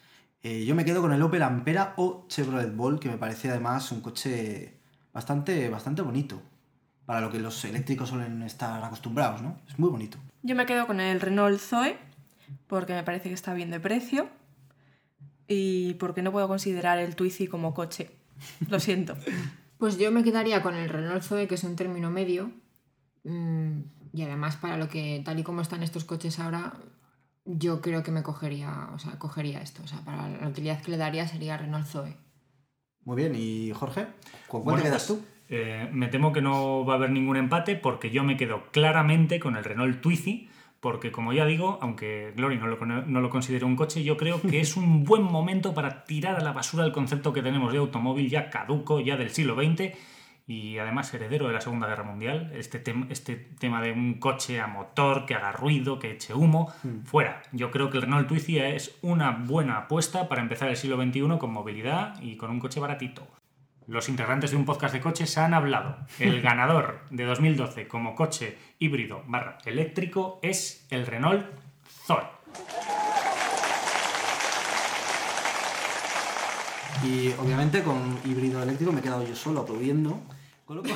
eh, yo me quedo con el Opel Ampera o Chevrolet Bolt, que me parece además un coche bastante, bastante bonito para lo que los eléctricos suelen estar acostumbrados, ¿no? Es muy bonito. Yo me quedo con el Renault Zoe porque me parece que está bien de precio y porque no puedo considerar el Twizy como coche. Lo siento. Pues yo me quedaría con el Renault Zoe, que es un término medio. mm, Y además, para lo que, tal y como están estos coches ahora, yo creo que me cogería, o sea, cogería esto. O sea, para la utilidad que le daría sería Renault Zoe. Muy bien, y Jorge, ¿con cuál Bueno, te quedas pues, tú? eh, me temo que no va a haber ningún empate porque yo me quedo claramente con el Renault Twizy, porque como ya digo, aunque Glory no lo, no lo considere un coche, yo creo que es un buen momento para tirar a la basura el concepto que tenemos de automóvil ya caduco, ya del siglo XX y además heredero de la Segunda Guerra Mundial. Este, tem- este tema de un coche a motor que haga ruido, que eche humo, fuera. Yo creo que el Renault Twizy es una buena apuesta para empezar el siglo XXI con movilidad y con un coche baratito. Los integrantes de un podcast de coches han hablado. El ganador de 2012 como coche híbrido barra eléctrico es el Renault Zoe. Y obviamente con híbrido eléctrico me he quedado yo solo aplaudiendo. Con lo cual-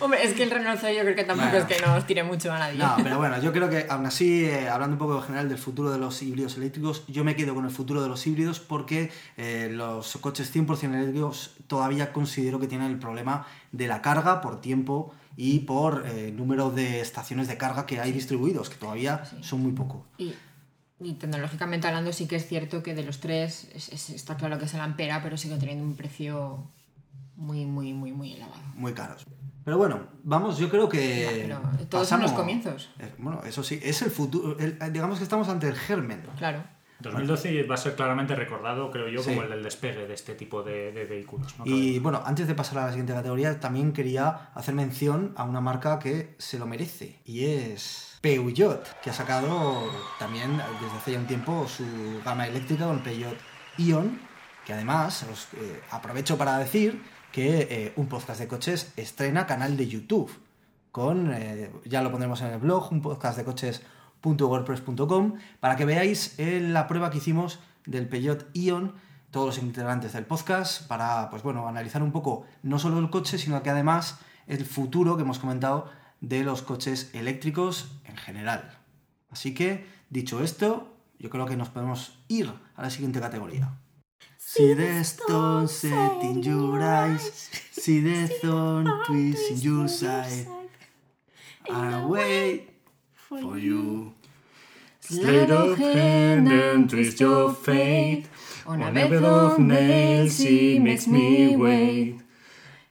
Hombre, es que el Renault yo creo que tampoco Bueno. es que nos tire mucho a nadie. No, pero bueno, yo creo que aún así, eh, hablando un poco en general del futuro de los híbridos eléctricos, yo me quedo con el futuro de los híbridos porque eh, los coches 100% eléctricos todavía considero que tienen el problema de la carga por tiempo y por eh, número de estaciones de carga que hay distribuidos, que todavía son muy poco. Y, y tecnológicamente hablando, sí que es cierto que de los tres es- es- está claro que es el Ampera, pero sigue teniendo un precio muy, muy, muy, muy elevado. Muy caros. Pero bueno, vamos, yo creo que... Ya, pero todos son los comienzos. Eh, bueno, eso sí, es el futuro. el- digamos que estamos ante el germen. Claro. 2012 va a ser claramente recordado, creo yo, como el del despegue de este tipo de, de vehículos. ¿no? Y bueno, antes de pasar a la siguiente categoría, también quería hacer mención a una marca que se lo merece. Y es Peugeot, que ha sacado también desde hace ya un tiempo su gama eléctrica con el Peugeot Ion, que además os eh, aprovecho para decir que eh, un podcast de coches estrena canal de YouTube. Con, eh, ya lo pondremos en el blog, un podcast de coches www.wordpress.com para que veáis eh, la prueba que hicimos del Peugeot Ion, todos los integrantes del podcast, para pues bueno, analizar un poco no solo el coche, sino que además el futuro que hemos comentado de los coches eléctricos en general. Así que, dicho esto, yo creo que nos podemos ir a la siguiente categoría. See the stone set in your eyes, see the thorn twist in your side. I wait for you. Sleight of hand and twist your fate. On a bed of nails, he makes me wait.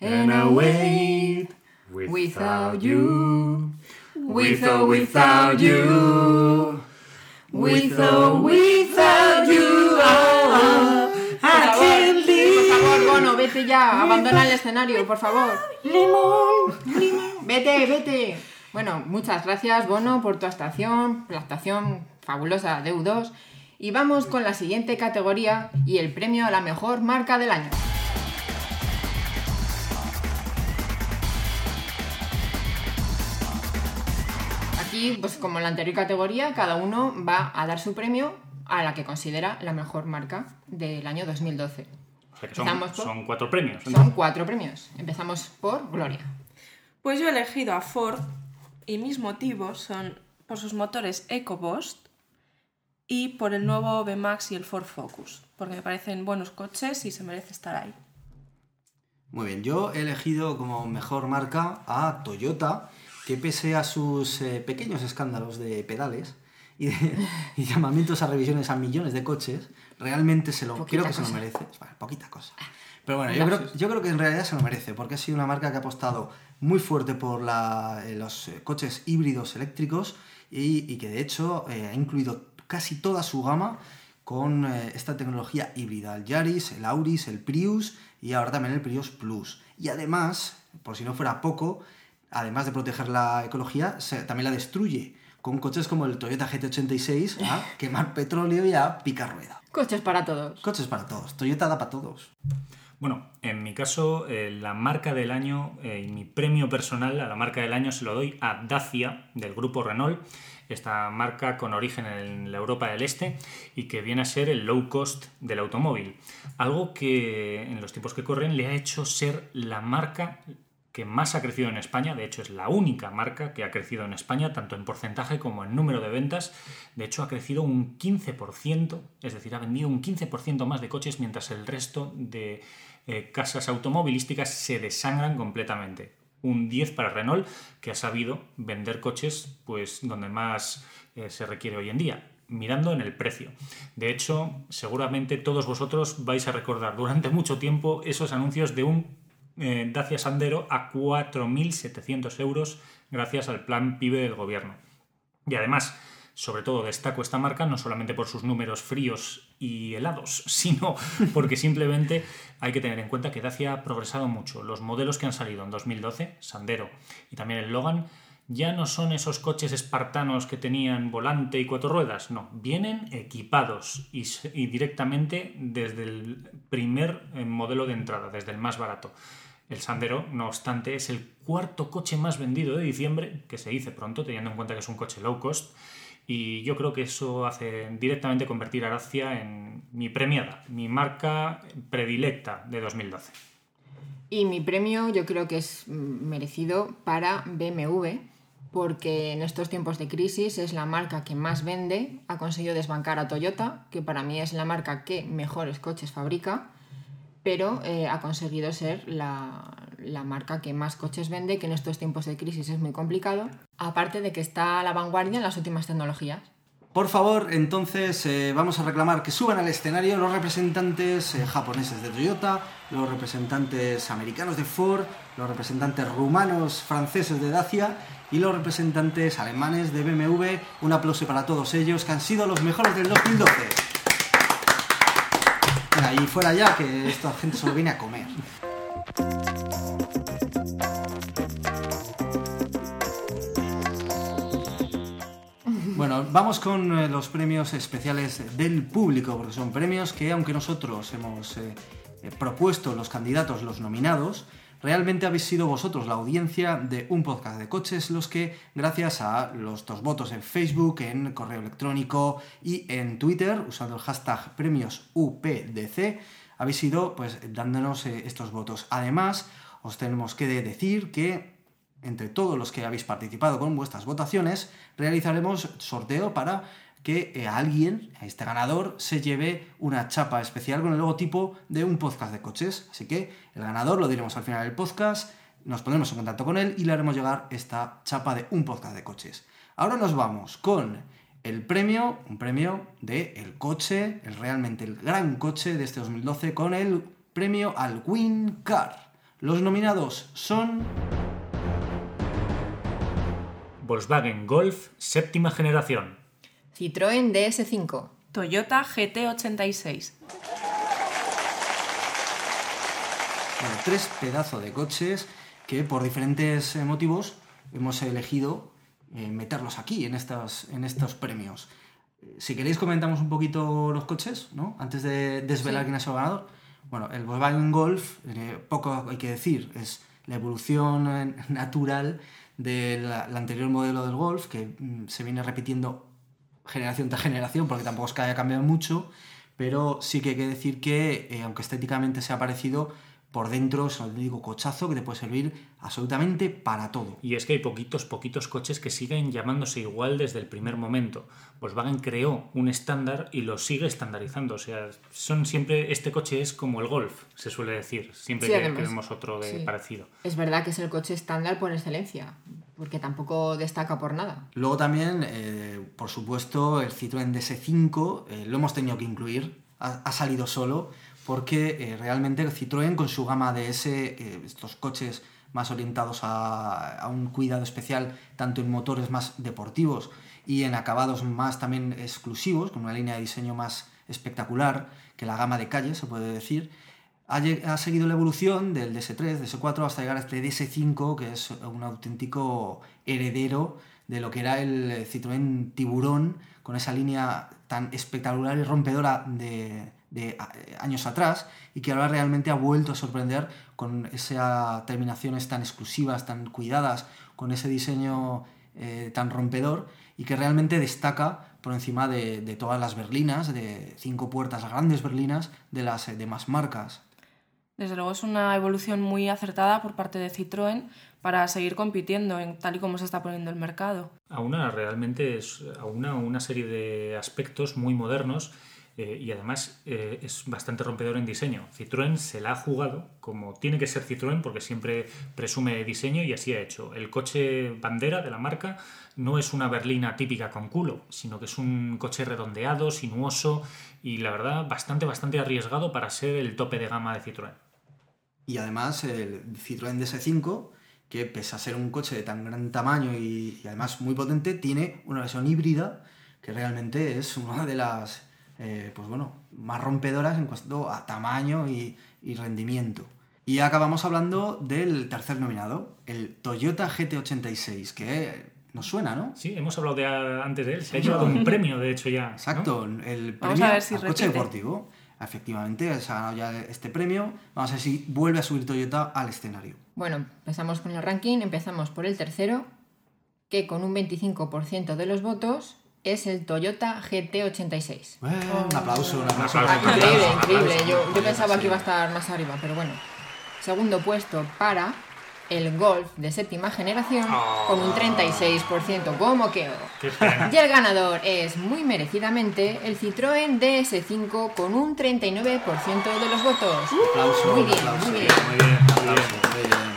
And I wait without you. With or without you. With or without vete ya, abandona el escenario, por favor. Limón, Vete, vete. Bueno, muchas gracias, Bono, por tu actuación, la actuación fabulosa de U2. Y vamos con la siguiente categoría y el premio a la mejor marca del año. Aquí, pues como en la anterior categoría, cada uno va a dar su premio a la que considera la mejor marca del año 2012. O sea que son, Empezamos por- son cuatro premios. Son cuatro premios. Empezamos por Gloria. Pues yo he elegido a Ford y mis motivos son por sus motores EcoBoost y por el nuevo VMAX y el Ford Focus, porque me parecen buenos coches y se merece estar ahí. Muy bien, yo he elegido como mejor marca a Toyota, que pese a sus eh, pequeños escándalos de pedales y, de- y llamamientos a revisiones a millones de coches, realmente se lo, Poquita creo que se lo merece. Bueno, poquita cosa. Pero bueno, yo creo, yo creo que en realidad se lo merece, porque ha sido una marca que ha apostado muy fuerte por la- eh, los eh, coches híbridos eléctricos y, y que de hecho eh, ha incluido casi toda su gama con eh, esta tecnología híbrida, el Yaris, el Auris, el Prius y ahora también el Prius Plus. Y además, por si no fuera poco, además de proteger la ecología, se- también la destruye con coches como el Toyota GT86 a quemar petróleo y a picar rueda. Coches para todos. Coches para todos, Toyota da para todos. Bueno, en mi caso, eh, la marca del año eh, y mi premio personal a la marca del año se lo doy a Dacia del grupo Renault, esta marca con origen en la Europa del Este y que viene a ser el low cost del automóvil. Algo que en los tiempos que corren le ha hecho ser la marca que más ha crecido en España, de hecho es la única marca que ha crecido en España, tanto en porcentaje como en número de ventas, de hecho ha crecido un 15%, es decir, ha vendido un 15% más de coches mientras el resto de eh, casas automovilísticas se desangran completamente. Un 10 para Renault, que ha sabido vender coches pues donde más eh, se requiere hoy en día, mirando en el precio. De hecho, seguramente todos vosotros vais a recordar durante mucho tiempo esos anuncios de un eh, Dacia Sandero a 4.700 euros gracias al plan PIBE del gobierno. Y además, sobre todo destaco esta marca no solamente por sus números fríos y helados, sino porque simplemente hay que tener en cuenta que Dacia ha progresado mucho. Los modelos que han salido en 2012, Sandero y también el Logan, ya no son esos coches espartanos que tenían volante y cuatro ruedas, no, vienen equipados y directamente desde el primer eh, modelo de entrada, desde el más barato. El Sandero, no obstante, es el cuarto coche más vendido de diciembre, que se dice pronto, teniendo en cuenta que es un coche low cost. Y yo creo que eso hace directamente convertir a Dacia en mi premiada, mi marca predilecta de 2012. Y mi premio yo creo que es mm, merecido para BMW, porque en estos tiempos de crisis es la marca que más vende, ha conseguido desbancar a Toyota, que para mí es la marca que mejores coches fabrica, pero eh, ha conseguido ser la, la marca que más coches vende, que en estos tiempos de crisis es muy complicado, aparte de que está a la vanguardia en las últimas tecnologías. Por favor, entonces eh, vamos a reclamar que suban al escenario los representantes eh, japoneses de Toyota, los representantes americanos de Ford, los representantes rumanos, franceses de Dacia y los representantes alemanes de BMW. Un aplauso para todos ellos, que han sido los mejores del 2012. Venga, y fuera ya, que esta gente solo viene a comer. Bueno, vamos con eh, los premios especiales del público, porque son premios que, aunque nosotros hemos eh, eh, propuesto los candidatos, los nominados, realmente habéis sido vosotros, la audiencia de un podcast de coches, los que, gracias a los dos votos en Facebook, en correo electrónico y en Twitter, usando el hashtag premios UPDC, habéis ido pues dándonos eh, estos votos. Además, os tenemos que decir que entre todos los que habéis participado con vuestras votaciones, realizaremos sorteo para que eh, alguien, a este ganador, se lleve una chapa especial con el logotipo de un podcast de coches. Así que el ganador lo diremos al final del podcast, nos pondremos en contacto con él y le haremos llegar esta chapa de un podcast de coches. Ahora nos vamos con el premio, un premio de el coche, el realmente el gran coche de este 2012, con el premio al Win Car. Los nominados son Volkswagen Golf séptima generación. Citroën DS5. Toyota GT86. bueno, tres pedazos de coches que por diferentes eh, motivos hemos elegido eh, meterlos aquí en estos, en estos premios. Eh, Si queréis comentamos un poquito los coches, ¿no? Antes de desvelar Sí. quién es el ganador. Bueno, el Volkswagen Golf, eh, poco hay que decir, es la evolución natural del anterior modelo del Golf, que mm, se viene repitiendo generación tras generación, porque tampoco es que haya cambiado mucho, pero sí que hay que decir que, eh, aunque estéticamente sea parecido, por dentro es un auténtico cochazo que te puede servir absolutamente para todo. Y es que hay poquitos, poquitos coches que siguen llamándose igual desde el primer momento. Volkswagen creó un estándar y lo sigue estandarizando. O sea, son siempre, este coche es como el Golf, se suele decir, siempre Sí, que, además. que vemos otro de Sí. parecido. Es verdad que es el coche estándar por excelencia, porque tampoco destaca por nada. Luego también, eh, por supuesto, el Citroën DS5 eh, lo hemos tenido que incluir, ha, ha salido solo, porque eh, realmente el Citroën con su gama DS, eh, estos coches más orientados a, un cuidado especial, tanto en motores más deportivos y en acabados más también exclusivos, con una línea de diseño más espectacular que la gama de calle, se puede decir, ha, ha seguido la evolución del DS3, DS4 hasta llegar a este DS5, que es un auténtico heredero de lo que era el Citroën Tiburón, con esa línea tan espectacular y rompedora de, de a- años atrás, y que ahora realmente ha vuelto a sorprender con esas terminaciones tan exclusivas, tan cuidadas, con ese diseño eh, tan rompedor, y que realmente destaca por encima de, de todas las berlinas, de cinco puertas, grandes berlinas de las eh, demás marcas. Desde luego es una evolución muy acertada por parte de Citroën para seguir compitiendo en tal y como se está poniendo el mercado. Aúna realmente es aúna una serie de aspectos muy modernos eh, y además eh, es bastante rompedor en diseño. Citroën se la ha jugado como tiene que ser Citroën porque siempre presume diseño y así ha hecho. El coche bandera de la marca no es una berlina típica con culo, sino que es un coche redondeado, sinuoso y la verdad bastante, bastante arriesgado para ser el tope de gama de Citroën. Y además el Citroën DS5, que pese a ser un coche de tan gran tamaño y además muy potente, tiene una versión híbrida que realmente es una de las eh, pues bueno, más rompedoras en cuanto a tamaño y, y rendimiento. Y acabamos hablando del tercer nominado, el Toyota GT86, que nos suena, ¿no? Sí, hemos hablado de, antes de él, se ha llevado un premio de hecho ya. ¿no? Exacto, el Vamos premio a ver si al coche deportivo. Efectivamente, se ha ganado ya este premio. Vamos a ver si vuelve a subir Toyota al escenario. Bueno, empezamos con el ranking, empezamos por el tercero, que con un 25% de los votos es el Toyota GT86. Bueno, un aplauso, un aplauso. Un Ah, aplauso. increíble, aplauso, increíble. aplauso. Yo, yo pensaba que iba a estar más arriba, pero bueno. Segundo puesto para el Golf de séptima generación con un 36%. ¿Cómo quedó? Y el ganador es muy merecidamente el Citroën DS5 con un 39% de los votos. Aplauso, Muy bien, aplauso. muy bien. Muy bien, muy bien. Muy bien, muy bien. Bueno,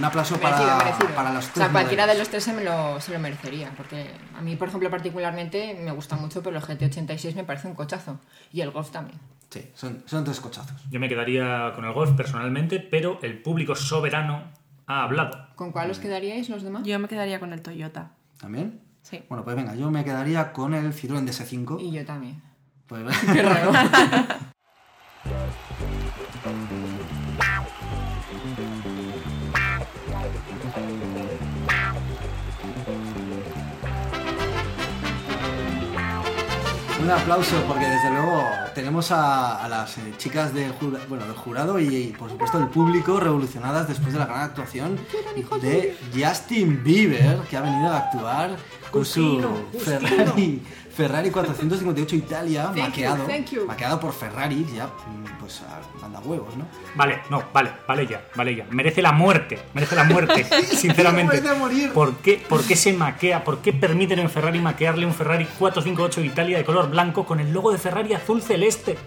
un aplauso Merecido, para, merecido. para los o sea, tres cualquiera de los tres se, me lo, se lo merecería. Porque a mí, por ejemplo, particularmente me gusta mucho, pero el GT86 me parece un cochazo. Y el Golf también. Sí, son, son tres cochazos. Yo me quedaría con el golf personalmente, pero el público soberano ha hablado. ¿Con cuál os quedaríais los demás? Yo me quedaría con el Toyota. ¿También? Sí. Bueno, pues venga, yo me quedaría con el Citroën DS5. Y yo también. Pues, Qué raro. un aplauso porque desde luego tenemos a, a las eh, chicas del, jura- bueno, del jurado y, y, por supuesto el público revolucionadas después de la gran actuación de Justin Bieber, que ha venido a actuar con su Ferrari, Ferrari 458 Italia, Thank you, maqueado, thank you. maqueado por Ferrari, ya pues a- manda huevos, ¿no? Vale, no, vale, vale ya, vale ya. Merece la muerte, merece la muerte, sinceramente. Merece morir. ¿Por qué, ¿Por qué se maquea? ¿Por qué permiten en Ferrari maquearle un Ferrari 458 Italia de color blanco con el logo de Ferrari azul celeste?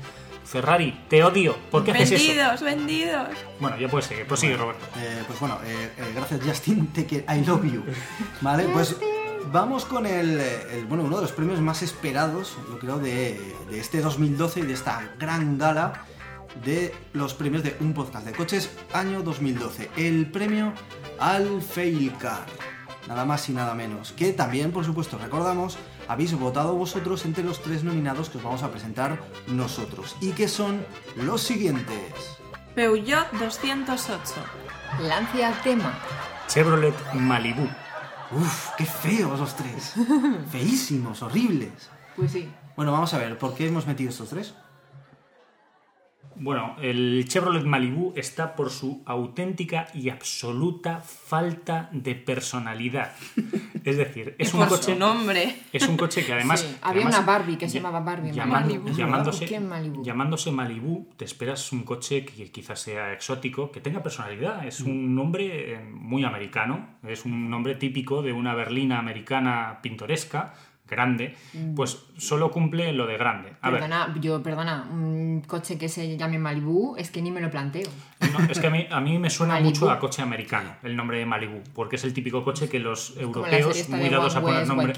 Ferrari, te odio. ¿Por qué haces eso? vendidos, vendidos. Bueno, ya puedes seguir, prosigue, Roberto. Eh, pues bueno, eh, eh, gracias Justin, te que I love you. Vale, pues vamos con el, el- bueno, uno de los premios más esperados, yo creo, de, de este 2012 y de esta gran gala de los premios de un podcast de coches año 2012. El premio al Fail Car. Nada más y nada menos. Que también, por supuesto, recordamos, habéis votado vosotros entre los tres nominados que os vamos a presentar nosotros. Y que son los siguientes. Peugeot 208. Lancia tema. Chevrolet Malibu. Uf, qué feos los tres. Feísimos, horribles. Pues sí. Bueno, vamos a ver, ¿por qué hemos metido estos tres? Bueno, el Chevrolet Malibu está por su auténtica y absoluta falta de personalidad. Es decir, es un Por coche su nombre. Es un coche que además. Sí, había además, una Barbie que se ll- llamaba Barbie en llaman- Malibu. Llamándose, ¿Por qué en Malibu? llamándose Malibu, te esperas un coche que quizás sea exótico, que tenga personalidad. Es Mm. un nombre eh, muy americano, es un nombre típico de una berlina americana pintoresca, grande, pues solo cumple lo de grande. A ver, Mm. Perdona, yo, perdona, un coche que se llame Malibu es que ni me lo planteo. no, es que a mí, a mí me suena Malibu. mucho a coche americano el nombre de Malibu, porque es el típico coche que los europeos, muy dados a poner nombre,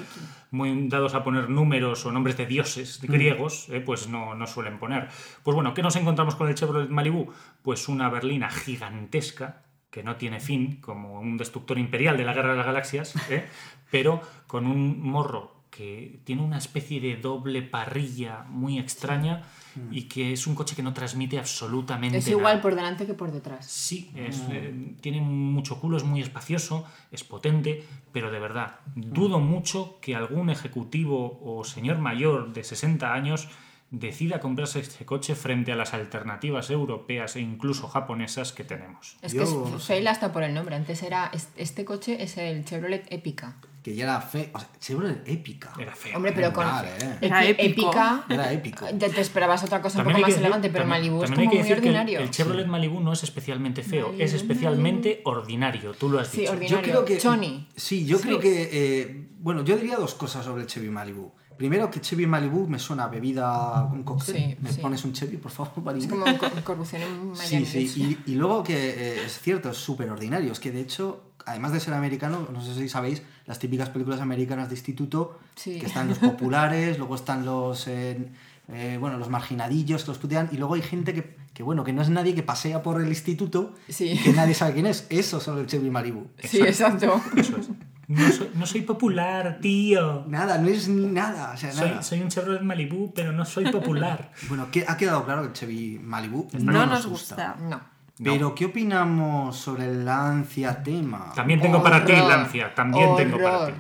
muy dados a poner números o nombres de dioses Mm. griegos, eh, pues no, no suelen poner. Pues bueno, ¿qué nos encontramos con el Chevrolet Malibu? Pues una berlina gigantesca que no tiene fin, como un destructor imperial de la Guerra de las Galaxias, eh, pero con un morro que tiene una especie de doble parrilla muy extraña y que es un coche que no transmite absolutamente Es nada. igual por delante que por detrás. Sí, es, eh, tiene mucho culo, es muy espacioso, es potente, pero de verdad, dudo mucho que algún ejecutivo o señor mayor de 60 años decida comprarse este coche frente a las alternativas europeas e incluso japonesas que tenemos. Es Yo que no es sé. fail hasta por el nombre. Antes era. es- Este coche es el Chevrolet Epica. Que ya era fe... O sea, Chevrolet épica. Era feo. Hombre, pero con. Eh. Era. Épica. Era épico. Ya te esperabas otra cosa un poco más decir- elegante, pero también- Malibu es como hay que muy decir que el- ordinario. El, Chevrolet Malibu no es especialmente feo, es especialmente ordinario, tú lo has Sí, dicho. ordinario. Yo creo que... Choni. Sí, yo creo que... eh, bueno, yo diría dos cosas sobre el Chevy Malibu. Primero, que Chevy Malibu me suena a bebida, un cóctel. Sí, ¿Me sí. pones un Chevy, por favor, Malibu? Es como cor- corrupción en Sí, mayonesa. sí, y, y luego que eh, es cierto, es súper ordinario. Es que de hecho, además de ser americano, no sé si sabéis, las típicas películas americanas de instituto, Sí. que están los populares, luego están los, eh, eh, bueno, los marginadillos que los putean, y luego hay gente que, que, bueno, que no es nadie que pasea por el instituto Sí. y que nadie sabe quién es. Esos son el Chevy Malibu. Sí, exacto. Eso es. No soy, no soy popular, tío. Nada, no es ni nada, o sea, Soy, nada. soy un Chevrolet Malibu, pero no soy popular. Bueno, que ha quedado claro que el Chevy Malibu no, No, nos nos gusta. gusta. No. Pero, ¿qué opinamos sobre el Lancia Tema? También tengo para ti. Lancia. También tengo para ti.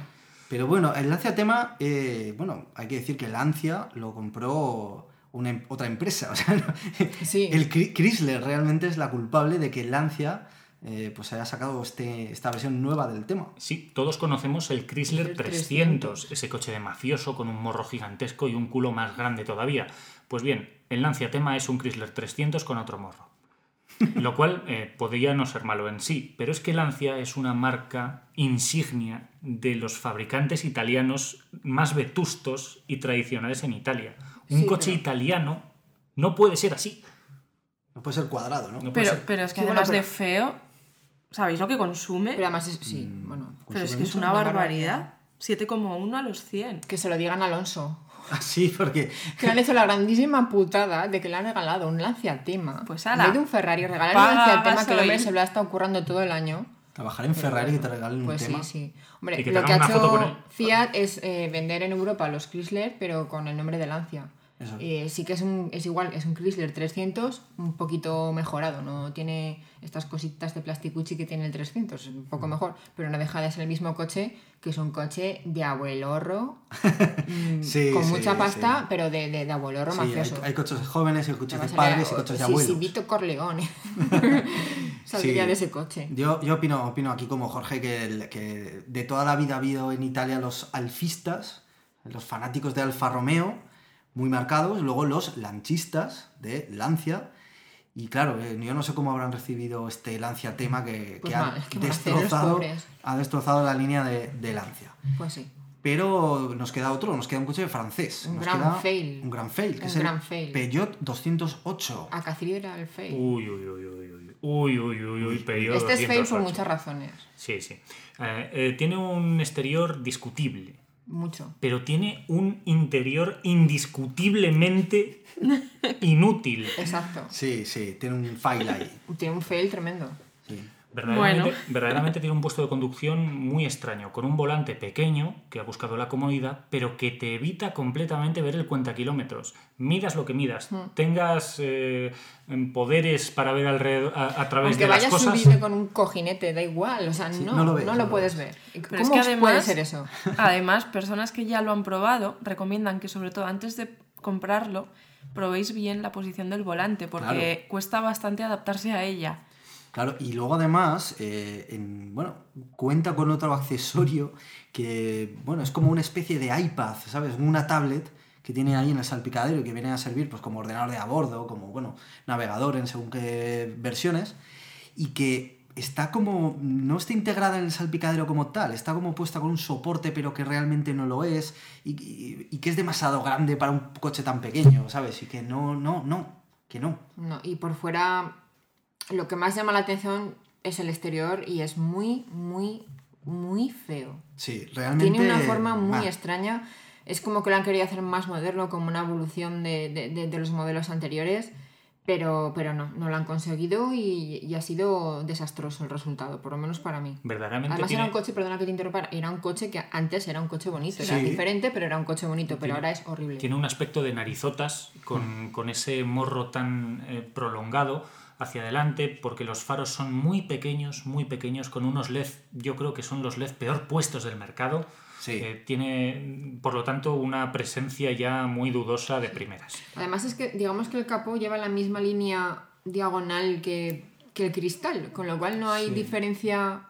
Pero bueno, el Lancia Tema, eh, bueno, hay que decir que Lancia lo compró una, em- otra empresa. O sea, no- Sí. el Chrysler realmente es la culpable de que Lancia eh, pues haya sacado este, esta versión nueva del tema. Sí, todos conocemos el Chrysler Chrysler 300, ese coche de mafioso con un morro gigantesco y un culo más grande todavía. Pues bien, el Lancia Tema es un Chrysler 300 con otro morro. Lo cual eh, podría no ser malo en sí, pero es que Lancia es una marca insignia de los fabricantes italianos más vetustos y tradicionales en Italia. Un Sí, coche pero- italiano no puede ser así. No puede ser cuadrado, ¿no? Pero, ser. pero es que Sí, bueno, además de feo, ¿sabéis lo que consume? Pero además, es, sí, Mm. bueno. Pero es que es una una barbaridad. 7,1 a los 100. Que se lo digan a Alonso. Ah, sí, porque Que le han hecho la grandísima putada de que le han regalado un Lancia Tema. Pues ala. de un Ferrari, regalar un Paga Lancia Tema que el hombre se lo ha estado currando todo el año. trabajar en Ferrari y te regalen un Pues tema. sí, sí. Hombre, que lo que ha hecho. Fiat es eh, vender en Europa los Chrysler, pero con el nombre de Lancia. Eh, sí que es, un, es igual, es un Chrysler 300, un poquito mejorado, no tiene estas cositas de plasticuchi que tiene el 300, es un Mm. poco mejor, pero no deja de ser el mismo coche que es un coche de abuelorro, mm, Sí, con sí, mucha pasta, sí. pero de, de, de abuelorro hay, mafioso. hay coches jóvenes, hay coches de padres y coches de abuelos. sí, Vito Corleone. Saldría de ese coche. Yo, yo opino, opino aquí como Jorge que, el- que de toda la vida ha habido en Italia los alfistas, los fanáticos de Alfa Romeo, muy marcados, luego los lanchistas de Lancia. Y claro, eh, yo no sé cómo habrán recibido este Lancia tema que, Pues que ha, mal, es que destrozado, ha destrozado la línea de, de Lancia. Pues sí. Pero nos queda otro, nos queda un coche francés. Un nos gran queda fail. Un gran fail, que Un es el gran fail. Peugeot 208. A Cacillo era el fail. Uy, uy, uy, uy, uy. Uy, uy, uy, uy, periodo este es fail por 208. muchas razones. Sí, sí. Eh, eh, tiene un exterior discutible, Mucho. pero tiene un interior indiscutiblemente inútil. Exacto. Sí, sí, tiene un fail ahí. Tiene un fail tremendo. Verdaderamente, Bueno. verdaderamente tiene un puesto de conducción muy extraño, con un volante pequeño, que ha buscado la comodidad, pero que te evita completamente ver el cuenta kilómetros. Midas lo que midas, Hmm. tengas eh, poderes para ver alrededor, a, a través Aunque de las vayas cosas. subido con un cojinete, da igual. O sea, no, no no lo ves, no lo puedes ves. ver. Pero es ¿Cómo que puede además, ser eso? además, personas que ya lo han probado recomiendan que sobre todo antes de comprarlo probéis bien la posición del volante porque Claro. cuesta bastante adaptarse a ella. Claro, y luego además, eh, en- bueno, cuenta con otro accesorio que, bueno, es como una especie de iPad, ¿sabes? Una tablet que tiene ahí en el salpicadero y que viene a servir pues como ordenador de a bordo, como, bueno, navegador en según qué versiones, y que está como, no está integrada en el salpicadero como tal, está como puesta con un soporte pero que realmente no lo es, y, y- y que es demasiado grande para un coche tan pequeño, ¿sabes? Y que no, no, no, que no. No, y por fuera, lo que más llama la atención es el exterior y es muy, muy, muy feo. Sí, realmente... Tiene una forma muy mal. extraña. Es como que lo han querido hacer más moderno, como una evolución de, de- de- de los modelos anteriores, pero, pero no, no lo han conseguido y, y ha sido desastroso el resultado, por lo menos para mí. Verdaderamente Además tiene- era un coche, perdona que te interrumpa, era un coche que antes era un coche bonito, era Sí. diferente, pero era un coche bonito, pero Tiene- ahora es horrible. Tiene un aspecto de narizotas Mm. con, con ese morro tan eh, prolongado hacia adelante porque los faros son muy pequeños, muy pequeños, con unos LED, yo creo que son los LED peor puestos del mercado. Sí. Eh, tiene, por lo tanto, una presencia ya muy dudosa de primeras. Además es que digamos que el capó lleva la misma línea diagonal que, que el cristal, con lo cual no hay Sí. diferencia.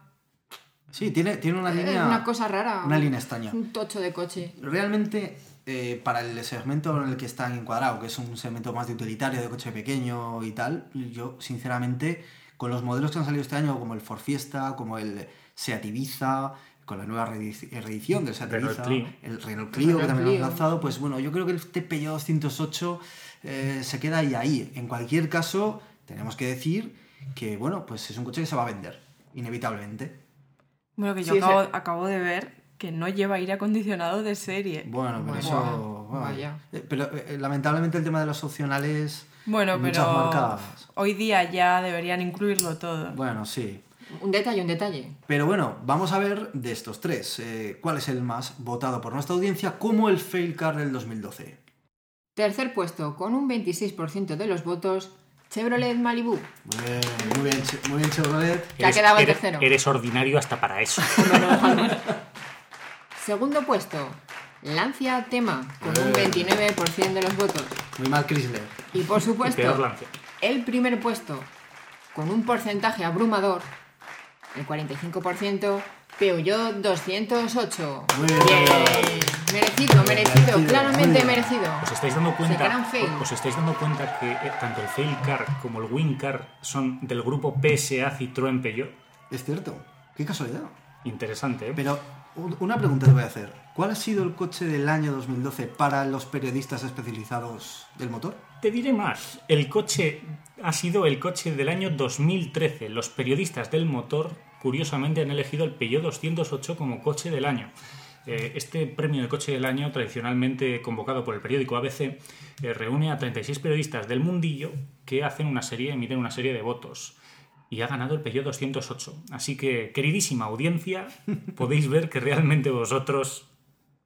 Sí, tiene, tiene una línea... una cosa rara. Una un- línea extraña. Un tocho de coche. Realmente, eh, para el segmento en el que está encuadrado, que es un segmento más de utilitario, de coche pequeño y tal, yo, sinceramente, con los modelos que han salido este año, como el Ford Fiesta, como el Seat Ibiza, con la nueva reedici- reedición del Seat Ibiza, el Renault Clio, que también lo han lanzado, pues bueno, yo creo que el Peugeot 208 eh, se queda ahí, ahí. En cualquier caso, tenemos que decir que, bueno, pues es un coche que se va a vender, inevitablemente. Bueno, que yo Sí, acabo, ese- acabo de ver que no lleva aire acondicionado de serie. Bueno, pero Bueno, eso. bueno, vaya. eh, Pero eh, lamentablemente el tema de los opcionales. Bueno, muchas pero marcas. hoy día ya deberían incluirlo todo. Bueno, sí. Un detalle, un detalle. Pero bueno, vamos a ver de estos tres. eh, ¿Cuál es el más votado por nuestra audiencia como el fail car del 2012? Tercer puesto, con un 26% de los votos, Chevrolet Malibu. Muy bien, muy bien, muy bien Chevrolet. Que ha quedado el eres- tercero. Eres ordinario hasta para eso. Segundo puesto, Lancia Tema, con un Eh. 29% de los votos. Muy mal Chrysler. Y por supuesto, Lancia. el primer puesto, con un porcentaje abrumador, el 45%, Peugeot 208. Muy bien. Merecido, merecido, Merecido, claramente bien. merecido. ¿Os estáis dando cuenta, os estáis dando cuenta que eh, tanto el Fail Car como el Win Car son del grupo PSA Citroën Peugeot? Es cierto. Qué casualidad. Interesante, ¿eh? Pero una pregunta te voy a hacer. ¿Cuál ha sido el coche del año 2012 para los periodistas especializados del motor? Te diré más. El coche ha sido el coche del año 2013. Los periodistas del motor, curiosamente, han elegido el Peugeot 208 como coche del año. Eh, Este premio de coche del año, tradicionalmente convocado por el periódico ABC, eh, reúne a 36 periodistas del mundillo que hacen una serie, emiten una serie de votos. Y ha ganado el Peugeot 208. Así que, queridísima audiencia, podéis ver que realmente vosotros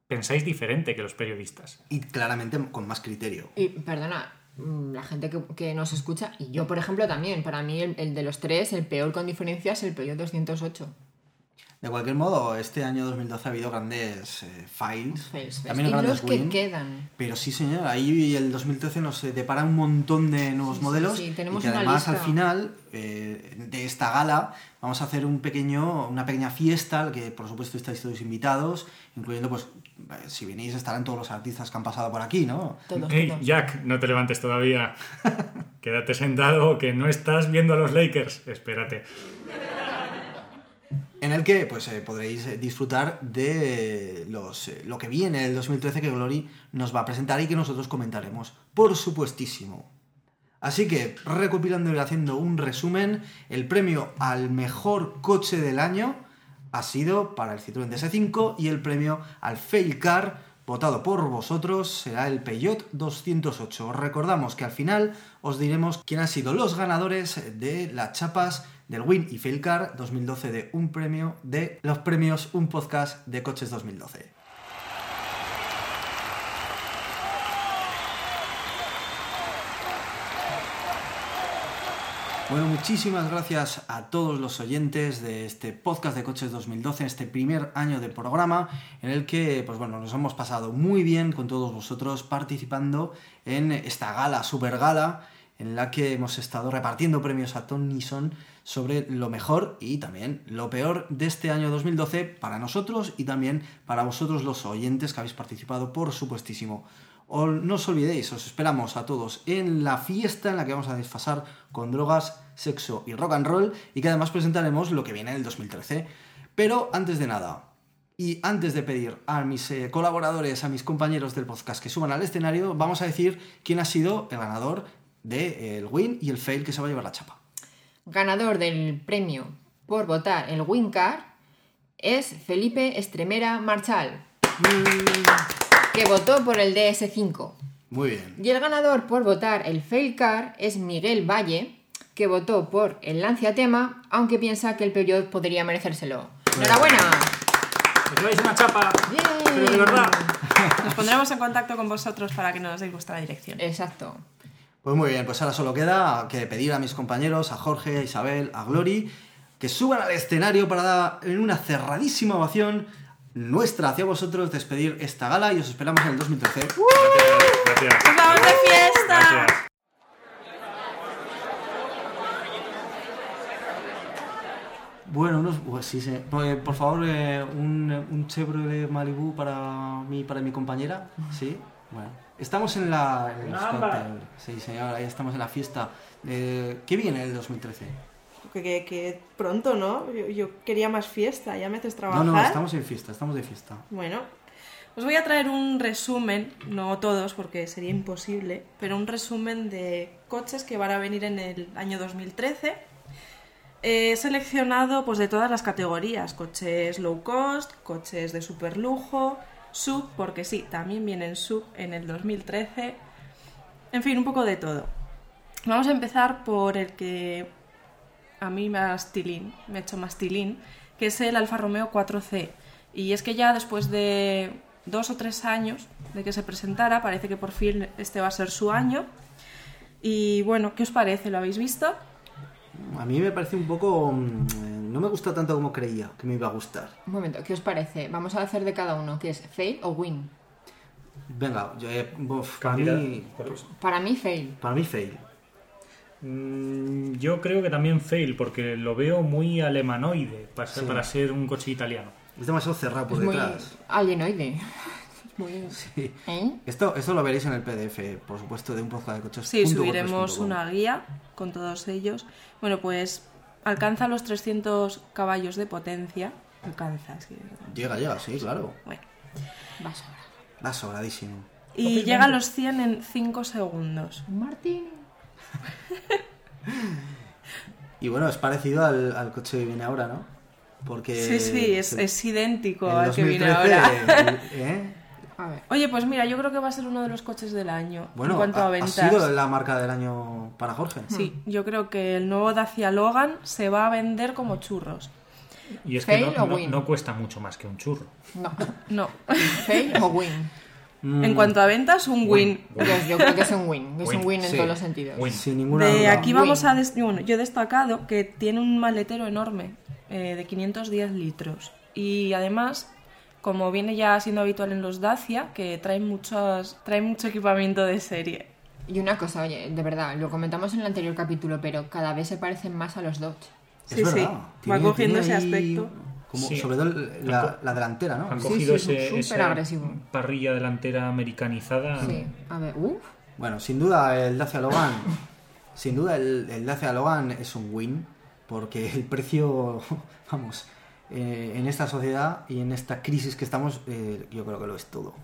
pensáis diferente que los periodistas. Y claramente con más criterio. Y perdona, mm, la gente que, que nos escucha, y yo por ejemplo también, para mí el, el de los tres, el peor con diferencia es el Peugeot 208. De cualquier modo, este año 2012 ha habido grandes eh, files. Fails, También y grandes los que win. quedan. Pero sí, señor, ahí el 2013 nos eh, depara un montón de nuevos Sí, sí, modelos. sí, tenemos y que una además al final eh, de esta gala vamos a hacer un pequeño, una pequeña fiesta al que por supuesto estáis todos invitados, incluyendo pues eh, si venís estarán todos los artistas que han pasado por aquí, ¿no? Todos, Hey, todos. Jack, no te levantes todavía. Quédate sentado, que no estás viendo a los Lakers. Espérate. En el que pues eh, podréis eh, disfrutar de los, eh, lo que viene el 2013 que Glory nos va a presentar y que nosotros comentaremos, por supuestísimo. Así que, recopilando y haciendo un resumen, el premio al mejor coche del año ha sido para el Citroën DS5 y el premio al Fail Car, votado por vosotros, será el Peugeot 208. Os recordamos que al final os diremos quién han sido los ganadores de las chapas del Win y Fail Car 2012 de un premio de los premios Un Podcast de Coches 2012. Bueno, muchísimas gracias a todos los oyentes de este podcast de Coches 2012, este primer año de programa en el que, pues bueno, nos hemos pasado muy bien con todos vosotros participando en esta gala, super gala, en la que hemos estado repartiendo premios a Tony Son sobre lo mejor y también lo peor de este año 2012 para nosotros y también para vosotros los oyentes que habéis participado, por supuestísimo. No os olvidéis, os esperamos a todos en la fiesta en la que vamos a desfasar con drogas, sexo y rock and roll y que además presentaremos lo que viene en el 2013. Pero antes de nada, y antes de pedir a mis eh, colaboradores, a mis compañeros del podcast que suban al escenario, vamos a decir quién ha sido el ganador del win y el fail que se va a llevar la chapa. Ganador del premio por votar el WinCar es Felipe Estremera Marchal, que votó por el DS5. Muy bien. Y el ganador por votar el Fail Car es Miguel Valle, que votó por el Lancia Tema, aunque piensa que el Peugeot podría merecérselo. ¡Enhorabuena! ¡Os lleváis una chapa! ¡Bien! Pero de verdad. Nos pondremos en contacto con vosotros para que nos deis vuestra dirección. Exacto. Pues muy bien, pues ahora solo queda que pedir a mis compañeros, a Jorge, a Isabel, a Glory, que suban al escenario para dar en una cerradísima ovación nuestra hacia vosotros, despedir esta gala y os esperamos en el 2013. Gracias. ¡Nos vamos de fiesta! Gracias. Bueno, unos, pues sí, sí. Pues, por favor, eh, un, un Chevrolet Malibu para mí y para mi compañera. Sí, bueno. Estamos en la... en los Una ámbar. cócteles. Sí, señor, ahí estamos en la fiesta. Eh, ¿Qué viene el 2013? Que, que- que pronto, ¿no? Yo, yo quería más fiesta, ya me haces No, trabajar. no, estamos en fiesta, estamos de fiesta. Bueno, Os voy a traer un resumen, no todos porque sería imposible, pero un resumen de coches que van a venir en el año 2013. He seleccionado pues de todas las categorías, coches low cost, coches de super lujo, sub, porque sí, también vienen sub en el 2013. En fin, un poco de todo. Vamos a empezar por el que a mí más tilín, me ha hecho más tilín, que es el Alfa Romeo 4C. Y es que ya después de dos o tres años de que se presentara, parece que por fin este va a ser su año. Y bueno, ¿qué os parece? ¿Lo habéis visto? A mí me parece un poco... No me gusta tanto como creía que me iba a gustar. Un momento, ¿qué os parece? Vamos a hacer de cada uno, que es fail o win. Venga, yo, eh, para, mí, Para mí, fail. para mí fail. Mm, Yo creo que también fail, porque lo veo muy alemanoide para ser, Sí. para ser un coche italiano. Es demasiado cerrado por es muy detrás. alienoide. Muy... Sí. ¿Eh? Esto, esto lo veréis en el PDF, por supuesto, de un podcast de coches. Sí, subiremos una guía con todos ellos. Bueno, pues alcanza los 300 caballos de potencia. Alcanza, sí. Llega, llega, sí, claro. Bueno. Va a sobrar. Va sobradísimo. Y llega a los 100 en 5 segundos. Martín. Y bueno, es parecido al, al coche que viene ahora, ¿no? Porque... Sí, sí, es, es idéntico al que viene 2013, ahora. ¿eh? A ver. Oye, pues mira, yo creo que va a ser uno de los coches del año Bueno, en cuanto ha, a ha ventas. sido la marca del año para Jorge. Sí, yo creo que el nuevo Dacia Logan se va a vender como churros. Y es que ¿Fail no, o no- win? no cuesta mucho más que un churro. No. No. ¿Fail o win? Mm. En cuanto a ventas, un win. Yo, yo creo que es un win. Es un Win, win en sí. todos los sentidos. Win. Sin ninguna De duda. aquí vamos Win. a... des- Bueno, yo he destacado que tiene un maletero enorme eh, de 510 litros. Y además, como viene ya siendo habitual en los Dacia, que traen, muchos, traen mucho equipamiento de serie. Y una cosa, oye, de verdad, lo comentamos en el anterior capítulo, pero cada vez se parecen más a los Dodge. Es Sí, sí, va cogiendo ese aspecto. Como, Sí. Sobre todo la, la delantera, ¿no? Han Sí, cogido sí, ese, súper esa agresivo. parrilla delantera americanizada. Sí. A ver, uff. Bueno, sin duda el Dacia Logan, sin duda el, el Dacia Logan es un win, porque el precio, vamos, eh, en esta sociedad y en esta crisis que estamos, eh, yo creo que lo es todo.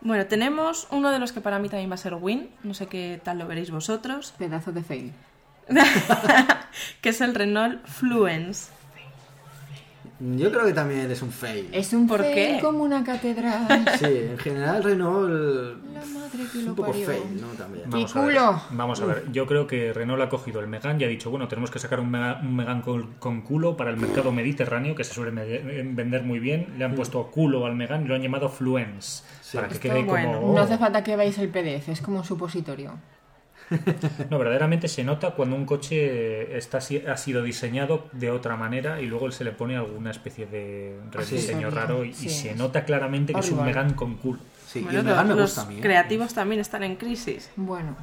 Bueno, tenemos uno de los que para mí también va a ser win, no sé qué tal lo veréis vosotros, Pedazo de fail. que es el Renault Fluence. Yo creo que también es un fail. Es un ¿Por fail qué? como una catedral. Sí, en general Renault La madre que es un poco parió. fail, ¿no? También. Vamos ¡Mi a, ver, culo! vamos a ver, yo creo que Renault ha cogido el Megane y ha dicho, bueno, tenemos que sacar un, Mega- un Megane con, con culo para el mercado mediterráneo, que se suele vender muy bien. Le han puesto culo al Megane y lo han llamado Fluence, para que Esto, quede bueno, como... No hace falta que veáis el PDF, es como un supositorio. No, verdaderamente se nota cuando un coche está, ha sido diseñado de otra manera y luego se le pone alguna especie de rediseño Sí. raro y, se nota claramente que es un. Megane con culo. Sí, y el me los gusta a mí. ¿eh? creativos también están en crisis. Bueno,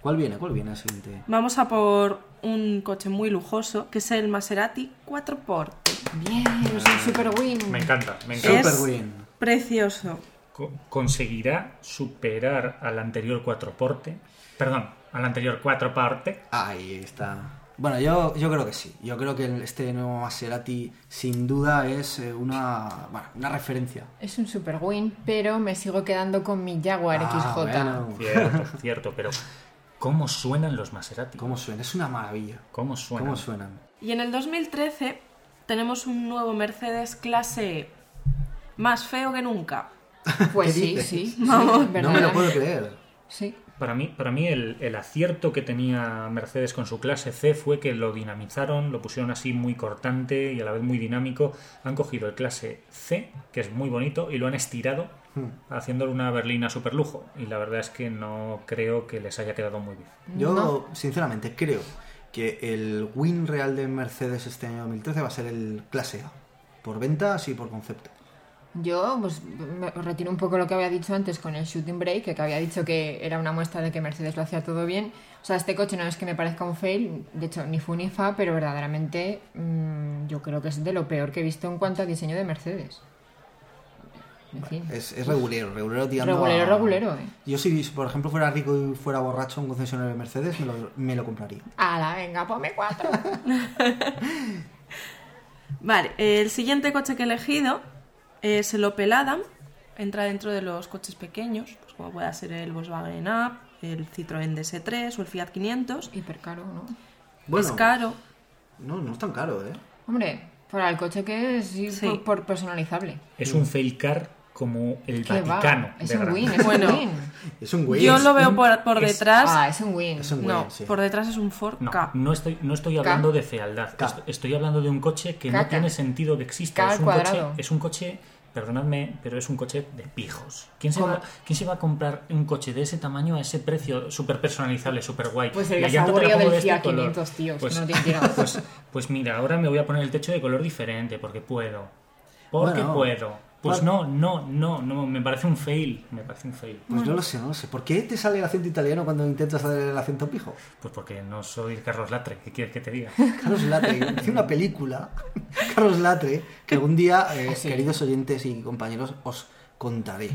¿Cuál viene? ¿Cuál viene siguiente? Vamos a por un coche muy lujoso, que es el Maserati 4Porte. bien, es un super win. Me encanta, me encanta. Super Es win. precioso. Co- ¿Conseguirá superar al anterior cuatroporte? Perdón, al anterior cuatroporte. Ahí está. Bueno, yo, yo creo que sí. Yo creo que el- este nuevo Maserati sin duda es eh, una, bueno, una referencia. Es un super win, pero me sigo quedando con mi Jaguar Ah, XJ. bueno. Cierto, cierto, pero ¿cómo suenan los Maserati? ¿Cómo suena? Es una maravilla. ¿Cómo suenan? ¿Cómo suenan? Y en el 2013 tenemos un nuevo Mercedes clase E. Más feo que nunca. Pues ¿Qué sí, sí, No me lo puedo creer. Sí. Para mí, para mí el, el acierto que tenía Mercedes con su clase C fue que lo dinamizaron, lo pusieron así muy cortante y a la vez muy dinámico. Han cogido el clase C, que es muy bonito, y lo han estirado haciéndole una berlina super lujo. Y la verdad es que no creo que les haya quedado muy bien. Yo, sinceramente, creo que el win real de Mercedes este año 2013 va a ser el clase A. Por ventas y por concepto. Yo pues me retiro un poco lo que había dicho antes con el shooting break, que había dicho que era una muestra de que Mercedes lo hacía todo bien. O sea, este coche no es que me parezca un fail, de hecho ni fu ni fa, pero verdaderamente mm, yo creo que es de lo peor que he visto en cuanto a diseño de Mercedes. En fin. Es, es regulero, regulero tirando Regulero, a- regulero, eh. Yo si, por ejemplo, fuera rico y fuera borracho un concesionario de Mercedes, me lo, me lo compraría. ¡Hala, venga, ponme cuatro! Vale, el siguiente coche que he elegido es el Opel Adam. Entra dentro de los coches pequeños, pues como pueda ser el Volkswagen Up, el Citroën DS3 o el Fiat 500. Hiper caro, ¿no? Bueno, Es caro, No, no es tan caro, ¿eh? Hombre, para el coche que es sí, Sí. por, por personalizable. Es un fail car como el ¿Qué va? Vaticano. Es de un win, es Bueno. un win. Es un win. yo lo veo por, por es- detrás. Ah, es un win. Es un win, no, sí. por detrás es un Ford No, K. no estoy, no estoy hablando de fealdad. K. Estoy hablando de un coche que no tiene sentido que exista. Es un, coche, es un coche, perdonadme, pero es un coche de pijos. ¿Quién se, va, ¿Quién se va a comprar un coche de ese tamaño a ese precio súper personalizable, súper guay? Pues el pongo del de este Fiat color. 500, tío, Pues, no tiene tirado. pues, pues mira, ahora me voy a poner el techo de color diferente porque puedo. Porque Bueno. puedo. Pues no, no, no, no, me parece un fail. Me parece un fail. Pues no lo sé, no lo sé. ¿Por qué te sale el acento italiano cuando intentas hacer el acento pijo? Pues porque no soy Carlos Latre, ¿qué quieres que te diga? Carlos Latre, hice una película, Carlos Latre, que algún día, eh, Ah, sí. queridos oyentes y compañeros, os contaré.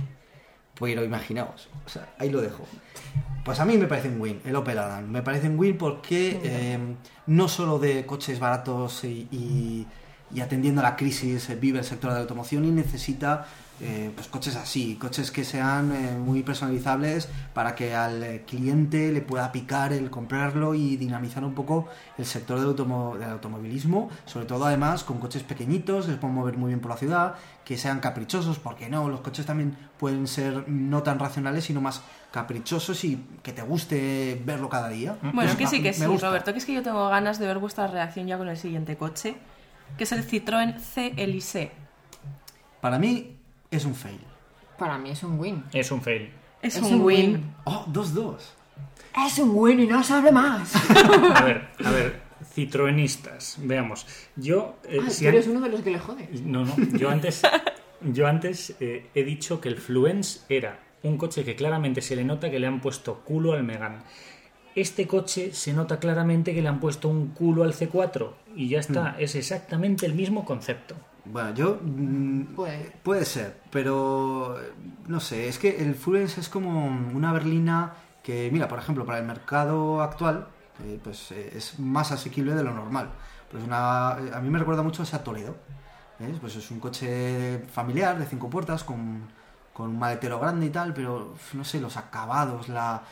Pero imaginaos, o sea, ahí lo dejo. Pues a mí me parece un win, el Opel Adam. Me parece un win porque eh, no solo de coches baratos y, y- y atendiendo a la crisis vive el sector de la automoción y necesita eh, pues coches así, coches que sean eh, muy personalizables para que al eh, cliente le pueda picar el comprarlo y dinamizar un poco el sector del, automo- del automovilismo, sobre todo además con coches pequeñitos, les pueden mover muy bien por la ciudad, que sean caprichosos, porque no, los coches también pueden ser no tan racionales, sino más caprichosos y que te guste verlo cada día. Bueno, Pues, que sí, que sí. Roberto, que es que yo tengo ganas de ver vuestra reacción ya con el siguiente coche. Que es el Citroën C Elise. Para mí es un fail. Para mí es un win. Es un fail. Es, Es un, un win. win. Oh, 2-2. Es un win y no se hable más. A ver, a ver, citroenistas. Veamos. Yo. eh, Ah, si tú an- eres uno de los que le jode. No, no. Yo antes, yo antes eh, he dicho que el Fluence era un coche que claramente se le nota que le han puesto culo al Megan. Este coche se nota claramente que le han puesto un culo al C4 y ya está. Es exactamente el mismo concepto. Bueno, yo. mm, Puede. Puede ser, pero. No sé, es que el Fluence es como una berlina que, mira, por ejemplo, para el mercado actual, eh, pues eh, es más asequible de lo normal. Pues una, eh, a mí me recuerda mucho a esa Toledo. ¿ves? Pues es un coche familiar de cinco puertas con, con un maletero grande y tal, pero no sé, los acabados, la.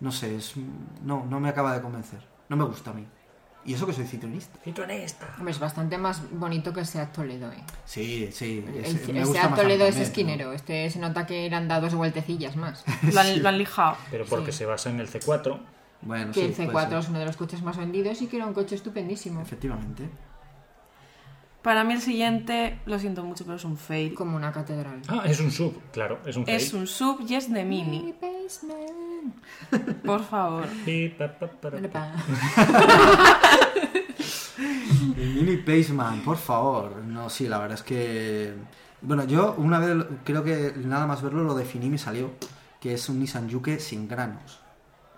No sé, es, no, no me acaba de convencer. No me gusta a mí. Y eso que soy citronista. Citroenista. Hombre, es bastante más bonito que sea Toledo, ¿eh? Sí, sí. El, es- el me gusta Seat más Toledo es esquinero. Este se nota que le han dado dos vueltecillas más. Lo han, lo han lijado. Pero porque se basa en el C4. ¿no? Bueno, que sí, el puede C4 ser. es uno de los coches más vendidos y que era un coche estupendísimo. Efectivamente. Para mí el siguiente, lo siento mucho, pero es un fail. Como una catedral. Ah, es un sub, claro, es un fail. Es un sub y es de mini. Por favor. El Mini Paceman, por favor. No, sí, la verdad es que. Bueno, yo una vez creo que nada más verlo lo definí y me salió. Que es un Nissan Juke sin granos.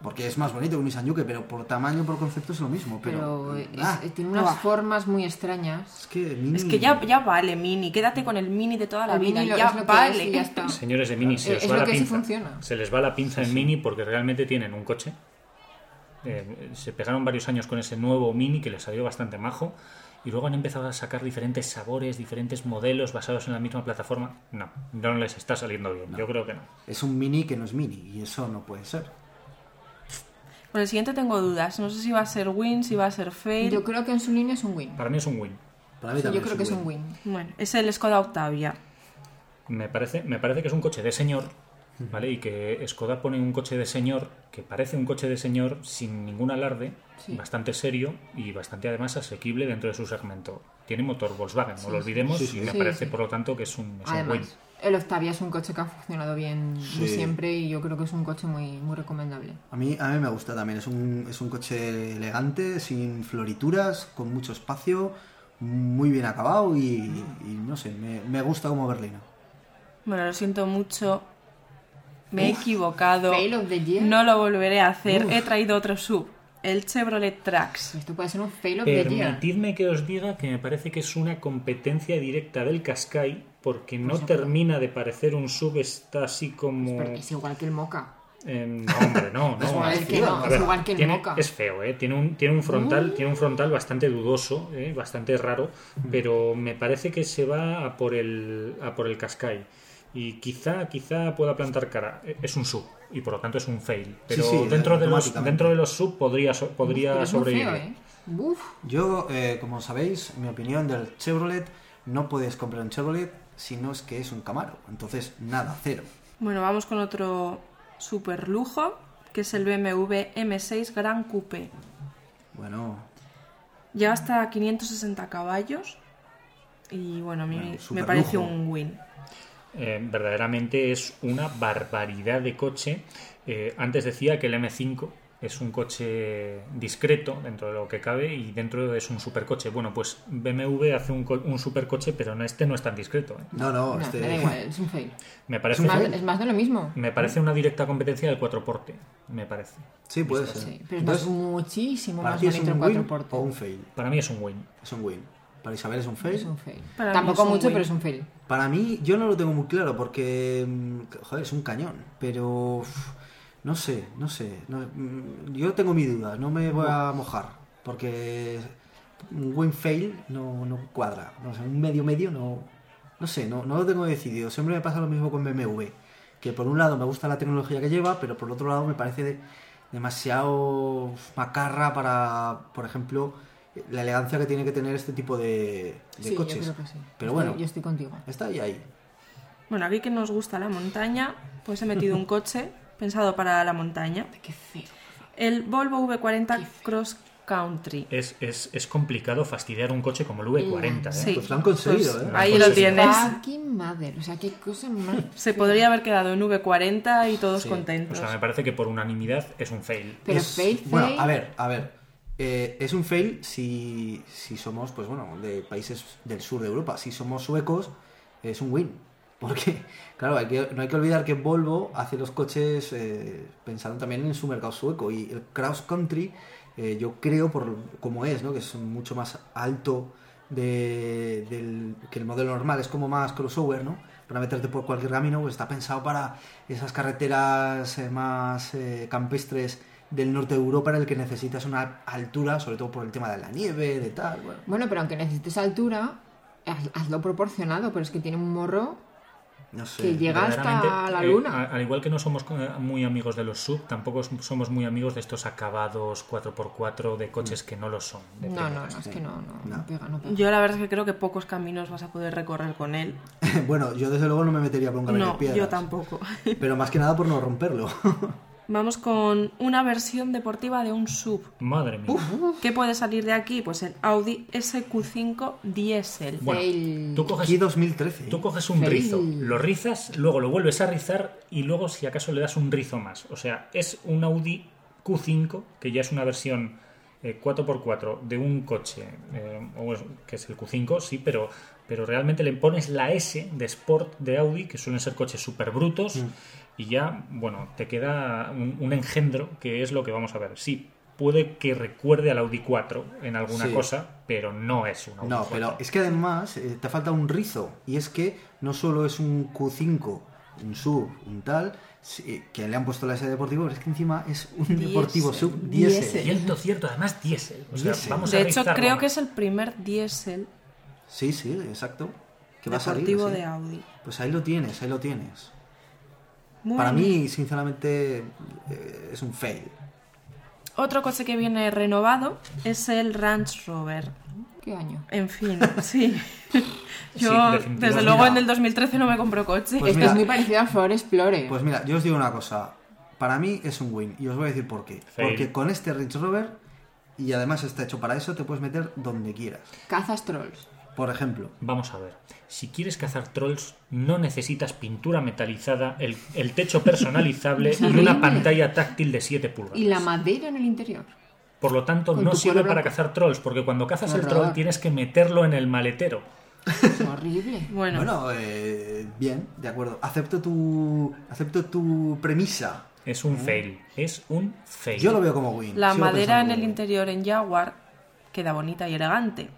Porque es más bonito que un Nissan Juke, pero por tamaño, por concepto es lo mismo. Pero, Pero es- ah, tiene unas formas muy extrañas. es que Mini. Es que ya, ya vale mini. Quédate con el mini de toda la El vida. Mini lo- ya es lo que vale. es y ya está. Señores de Mini, se Eh, les es va lo la que sí pinza. funciona. Se les va la pinza en Mini porque realmente tienen un coche. Eh, se pegaron varios años con ese nuevo Mini que les salió bastante majo. Y luego han empezado a sacar diferentes sabores, diferentes modelos basados en la misma plataforma. No, no les está saliendo bien. Yo creo que no. Es un Mini que no es Mini. Y eso no puede ser. Con el siguiente tengo dudas. No sé si va a ser win, si va a ser fail. Yo creo que en su línea es un win. Para mí es un win. Para mí Sí, yo creo que es un win. Bueno, es el Skoda Octavia. Me parece, me parece que es un coche de señor, ¿vale? Y que Skoda pone un coche de señor que parece un coche de señor sin ningún alarde, Sí. bastante serio y bastante además asequible dentro de su segmento. Tiene motor Volkswagen, no lo olvidemos, Sí, sí. y me Sí, parece sí. por lo tanto que es un, es un win. El Octavia es un coche que ha funcionado bien de Sí. siempre y yo creo que es un coche muy, muy recomendable. A mí, a mí me gusta también. Es un, es un coche elegante, sin florituras, con mucho espacio, muy bien acabado y, y no sé, me, me gusta como berlina. Bueno, lo siento mucho. Me he equivocado. Fail of the year. No lo volveré a hacer. He traído otro sub. El Chevrolet Trax. Esto puede ser un fail of the year. Permitidme que os diga que me parece que es una competencia directa del Qashqai porque no Pues, termina de parecer un sub, está así como... Pero es igual que el Moca. Eh, no, hombre, no, no. Es igual es que no, A es ver, igual que el tiene- Moca. Es feo, ¿eh? Tiene un, tiene un frontal, tiene un frontal bastante dudoso, ¿eh? bastante raro, pero me parece que se va a por el, a por el Qashqai. Y quizá, quizá pueda plantar cara. Eh, Es un sub y por lo tanto es un fail. Pero sí, dentro, de los, dentro de los sub podría, so- podría sobrevivir. feo, ¿eh? Uf, Yo, eh, como sabéis, mi opinión del Chevrolet, no puedes comprar un Chevrolet si no es que es un Camaro. Entonces, nada, cero. Bueno, vamos con otro super lujo, que es el BMW M6 Gran Coupe. Bueno, Llega hasta 560 caballos. Y bueno, a mí Bueno, me parece un win. Eh, verdaderamente es una barbaridad de coche. Eh, antes decía que el M5 es un coche discreto dentro de lo que cabe y dentro es un supercoche. Bueno, pues BMW hace un, co- un supercoche, pero no, este no es tan discreto. ¿eh? no, no, no, este... me da igual, es un fail. Me Es parece, más, es más de lo mismo. me parece una directa competencia del cuatro porte, me parece. Sí, puede ser. Sí, pero es muchísimo ¿para más bonito un el 4 o un fail? Para mí es un win. Es un win. Para Isabel es un fail. Es un fail. Para mí Tampoco mucho, win. pero es un fail. Para mí, yo no lo tengo muy claro porque, mm, joder, es un cañón. Pero, uf, no sé, no sé. no- mm, yo tengo mi duda, no me voy a mojar. Porque un win fail no, no cuadra. No sé, un medio medio no. No sé, no, no lo tengo decidido. Siempre me pasa lo mismo con BMW. Que por un lado me gusta la tecnología que lleva, pero por otro lado me parece de- demasiado macarra para, por ejemplo, la elegancia que tiene que tener este tipo de, de sí, coches. yo creo que sí. Pero Estoy- bueno, Yo estoy contigo. está ahí ahí. Bueno, aquí que nos gusta la montaña, pues he metido un coche pensado para la montaña. Qué feo. El Volvo V40 Cross Country. Es, es, es complicado fastidiar un coche como el V40, ¿eh? Sí. Pues lo han conseguido, Pues ¿eh? Ahí lo sí. tienes. Mother. O sea, qué cosa más. Se podría haber quedado en V40 y todos Sí. O contentos. sea, me parece que por unanimidad es un fail. Pero Es- fail, Bueno, fail. a ver, a ver. Eh, es un fail si, si somos, pues bueno, de países del sur de Europa. Si somos suecos, es un win. Porque, claro, no hay que olvidar que Volvo hace los coches eh, pensando también en su mercado sueco. Y el Cross Country, eh, yo creo, por como es, ¿no? que es mucho más alto de- del, que el modelo normal, es como más crossover, ¿no? Para meterte por cualquier camino, pues está pensado para esas carreteras eh, más campestres del norte de Europa en el que necesitas una altura, sobre todo por el tema de la nieve, de tal, bueno. Bueno, pero aunque necesites altura, haz- hazlo proporcionado. Pero es que tiene un morro No sé. que llega hasta la eh, luna. al igual que no somos muy amigos de los sub, tampoco somos muy amigos de estos acabados 4x4 de coches que no lo son. de No, no, no, es que no, no, No. no pega, no pega. Yo la verdad es que creo que pocos caminos vas a poder recorrer con él. bueno, yo desde luego no me metería por un camino No, de piedras. yo tampoco. Pero más que nada por no romperlo. Vamos con una versión deportiva de un sub. Madre mía. ¿Qué puede salir de aquí? Pues el Audi SQ5 Diesel. Bueno, tú coges, Aquí 2013. tú coges un Fail. rizo, lo rizas, luego lo vuelves a rizar y luego si acaso le das un rizo más. O sea, es un Audi Q5, que ya es una versión eh, 4x4 de un coche, eh, o es- que es el Q5, sí, pero, pero realmente le pones la S de Sport de Audi, que suelen ser coches súper brutos, Mm. Y ya, bueno, te queda un, un engendro, que es lo que vamos a ver. Sí, puede que recuerde al Audi 4 en alguna Sí. cosa, pero no es un Audi No, 4. pero es que además eh, te falta un rizo. Y es que no solo es un Q5, un sub, un tal, sí, que le han puesto la S de deportivo, pero es que encima es un Diesel. deportivo sub diésel. Diesel. Cierto, cierto, además diésel. O sea, vamos a De hecho, rizarlo creo que es el primer diésel Sí, sí, exacto. Que va a salir. de Audi. Pues ahí lo tienes, ahí lo tienes. Muy Para bien. mí, sinceramente, eh, es un fail. Otro coche que viene renovado es el Range Rover. ¿Qué año? En fin, sí. Yo, desde luego, Mira. en el 2013 no me compro coche. Pues Esto mira, es muy parecido al Ford Explorer. Pues mira, yo os digo una cosa. Para mí es un win. Y os voy a decir por qué. Fail. Porque con este Range Rover, y además está hecho para eso, te puedes meter donde quieras. Cazas trolls. Por ejemplo, Vamos a ver. Si quieres cazar trolls, no necesitas pintura metalizada, el, el techo personalizable y una pantalla táctil de 7 pulgadas. Y la madera en el interior. Por lo tanto, no sirve para cazar trolls, porque cuando cazas el troll tienes que meterlo en el maletero. Es horrible. Bueno, bueno, eh, bien, de acuerdo. Acepto tu, acepto tu premisa. Es un fail. Es un fail. Yo lo veo como win. la Sigo madera en el interior en Jaguar queda bonita y elegante.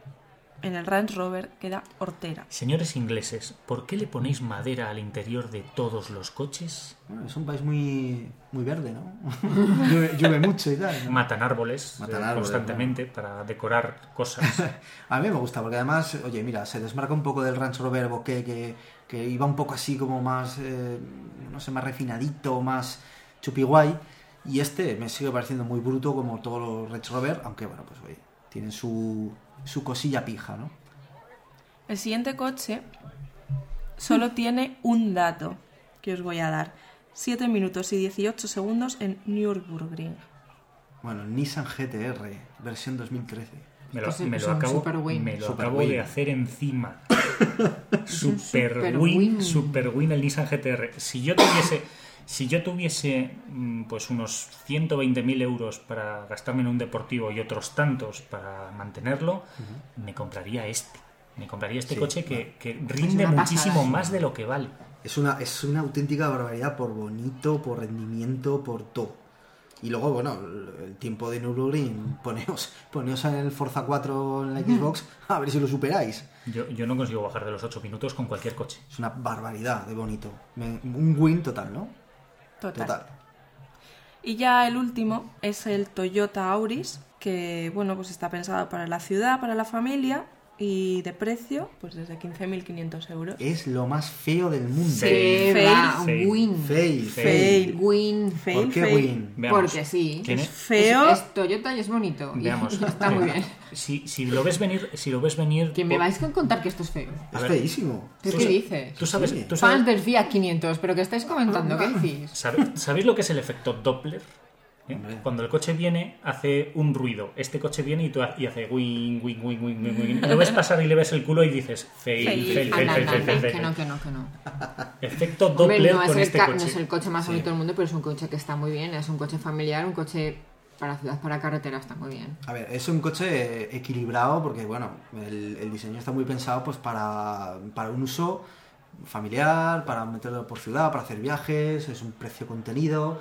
En el Range Rover queda hortera. Señores ingleses, ¿por qué le ponéis madera al interior de todos los coches? Bueno, es un país muy, muy verde, ¿no? llueve, llueve mucho y tal. ¿no? Matan árboles, Matan eh, árboles, constantemente para decorar cosas. A mí me gusta, porque además, oye, mira, se desmarca un poco del Range Rover Bokeh, que, que iba un poco así como más, eh, no sé, más refinadito, más chupi guay. Y este me sigue pareciendo muy bruto como todos los Range Rover, aunque bueno, pues oye, tienen su, su cosilla pija, ¿no? El siguiente coche solo tiene un dato que os voy a dar. 7 minutos y 18 segundos en Nürburgring. Bueno, el Nissan GTR, versión 2013. Me lo, me acabo, super win. me lo Super acabo win. de hacer encima. super super win, win. super win el Nissan GTR. Si yo tuviese, si yo tuviese mm, pues unos 120.000 euros para gastarme en un deportivo y otros tantos para mantenerlo, me compraría este. Me compraría este Sí, coche que, que rinde muchísimo pasada. más de lo que vale. Es una, es una auténtica barbaridad por bonito, por rendimiento, por todo. Y luego, bueno, el el tiempo de Nürburgring, poneos, poneos en el Forza 4 en la Xbox, a ver si lo superáis. Yo, yo no consigo bajar de los 8 minutos con cualquier coche. Es una barbaridad de bonito. Me- un win total, ¿no? Total. Total. Y ya el último es el Toyota Auris, que bueno, pues está pensado para la ciudad, para la familia y de precio, pues desde 15.500 euros. Es lo más feo del mundo. Va, Fail. win. Fail. Fail. Win. Fail, ¿Por qué fail. win? Veamos. Porque sí. ¿Quién Es es? feo. Es, es Toyota y es bonito. Veamos. y está muy bien. Si, si lo ves venir, si lo ves venir. Que me vais a contar que esto es feo. Es ver. feísimo. ¿Tú Tú qué dices? Tú sabes, Sí. tú sabes- Fans del Fiat 500, pero que estáis comentando, ¿qué decís? ¿sabe- ¿Sabéis lo que es el efecto Doppler? ¿Eh? Hombre. Cuando el coche viene, hace un ruido. Este coche viene y, tú ha- y hace wing, wing, wing, wing, wing, wing. Lo ves pasar y le ves el culo y dices fail, Fail. fail, fail, fail, anda, fail, fail, anda, fail. que no, que no, que no. Efecto Doppler no es, con el este coche. no es el coche más bonito del mundo, pero es un coche que está muy bien. Es un coche familiar, un coche para ciudad, para carretera, está muy bien. A ver, es un coche equilibrado porque, bueno, el, el diseño está muy pensado pues para, para un uso familiar, para meterlo por ciudad, para hacer viajes, es un precio contenido,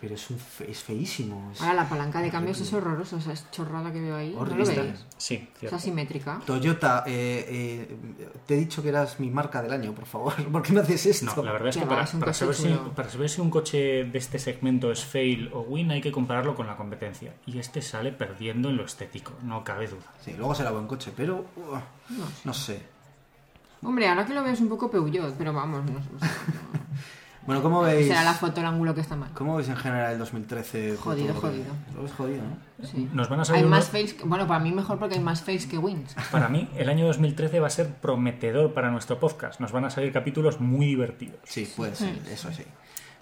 pero es, un fe- es feísimo. es- Ahora la palanca de cambios es horrorosa, esa es chorrada que veo ahí. ¿No lo Horrible. veis? Sí, Es cierto. asimétrica. Toyota, eh, eh, te he dicho que eras mi marca del año, por favor. ¿Por qué me haces esto? No, la verdad es Que para, es saber si, para saber si un coche de este segmento es fail o win hay que compararlo con la competencia. Y este sale perdiendo en lo estético, no cabe duda. Sí, luego será buen coche, pero uh, no sé. Hombre, ahora que lo ves un poco Peugeot, pero vamos, no, o sea, Bueno, ¿cómo veis? será la foto el ángulo que está mal. ¿Cómo veis en general el 2013? por Jodido, todo que- jodido. Jodido, ¿no? Sí. Nos van a salir Hay más fails, que- bueno, para mí mejor porque hay más fails que wins. Para mí, el año 2013 va a ser prometedor para nuestro podcast. Nos van a salir capítulos muy divertidos. Sí, puede ser, eso sí.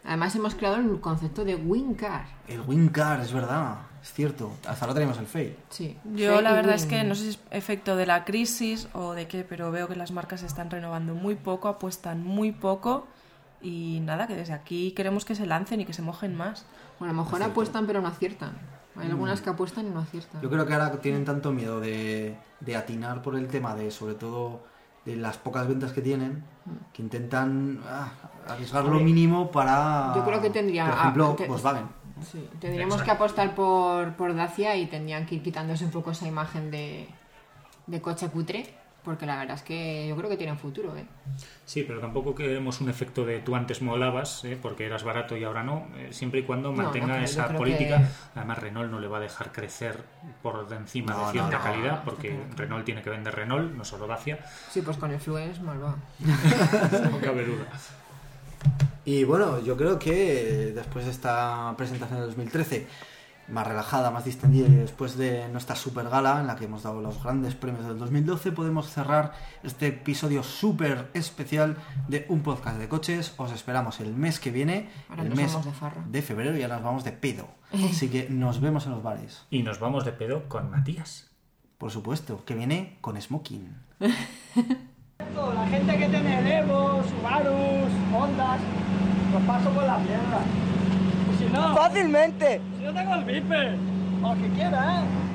Además hemos creado el concepto de win car. El Win Car, es verdad, es cierto. Hasta ahora tenemos el fail. Sí. Yo Fail la verdad es que no sé si es efecto de la crisis o de qué, pero veo que las marcas se están renovando muy poco, apuestan muy poco y nada, que desde aquí queremos que se lancen y que se mojen más. Bueno, a lo mejor apuestan pero no aciertan. Hay algunas que apuestan y no aciertan. Mm. Yo creo que ahora tienen tanto miedo de, de atinar por el tema de, sobre todo, de las pocas ventas que tienen, que intentan ah, arriesgar lo mínimo para, Yo creo que tendría- por ejemplo, ah, te- Volkswagen. Sí, tendríamos Exacto. que apostar por, por Dacia y tendrían que ir quitándose un poco esa imagen de, de coche cutre, porque la verdad es que yo creo que tienen futuro, ¿eh? Sí, pero tampoco queremos un efecto de tú antes molabas, ¿eh? porque eras barato y ahora no, eh, siempre y cuando mantenga no creo, esa política. que- Además, Renault no le va a dejar crecer por de encima No, de cierta no, calidad, no, porque. Renault tiene que vender Renault, no solo Dacia, Sí, pues con el Fluence mal va. no cabe duda. Y bueno, yo creo que después de esta presentación de 2013, más relajada, más distendida, y después de nuestra super gala en la que hemos dado los grandes premios del 2012, podemos cerrar este episodio súper especial de un podcast de coches. Os esperamos el mes que viene, Ahora el mes de febrero, y ahora nos vamos de pedo. Así que nos vemos en los bares. Y nos vamos de pedo con Matías. Por supuesto, que viene con smoking. La gente que tiene Evo, Subarus, Hondas, los paso por la mierda. Y si no... ¡Fácilmente! No tengo el Viper, o que quiera, ¿eh?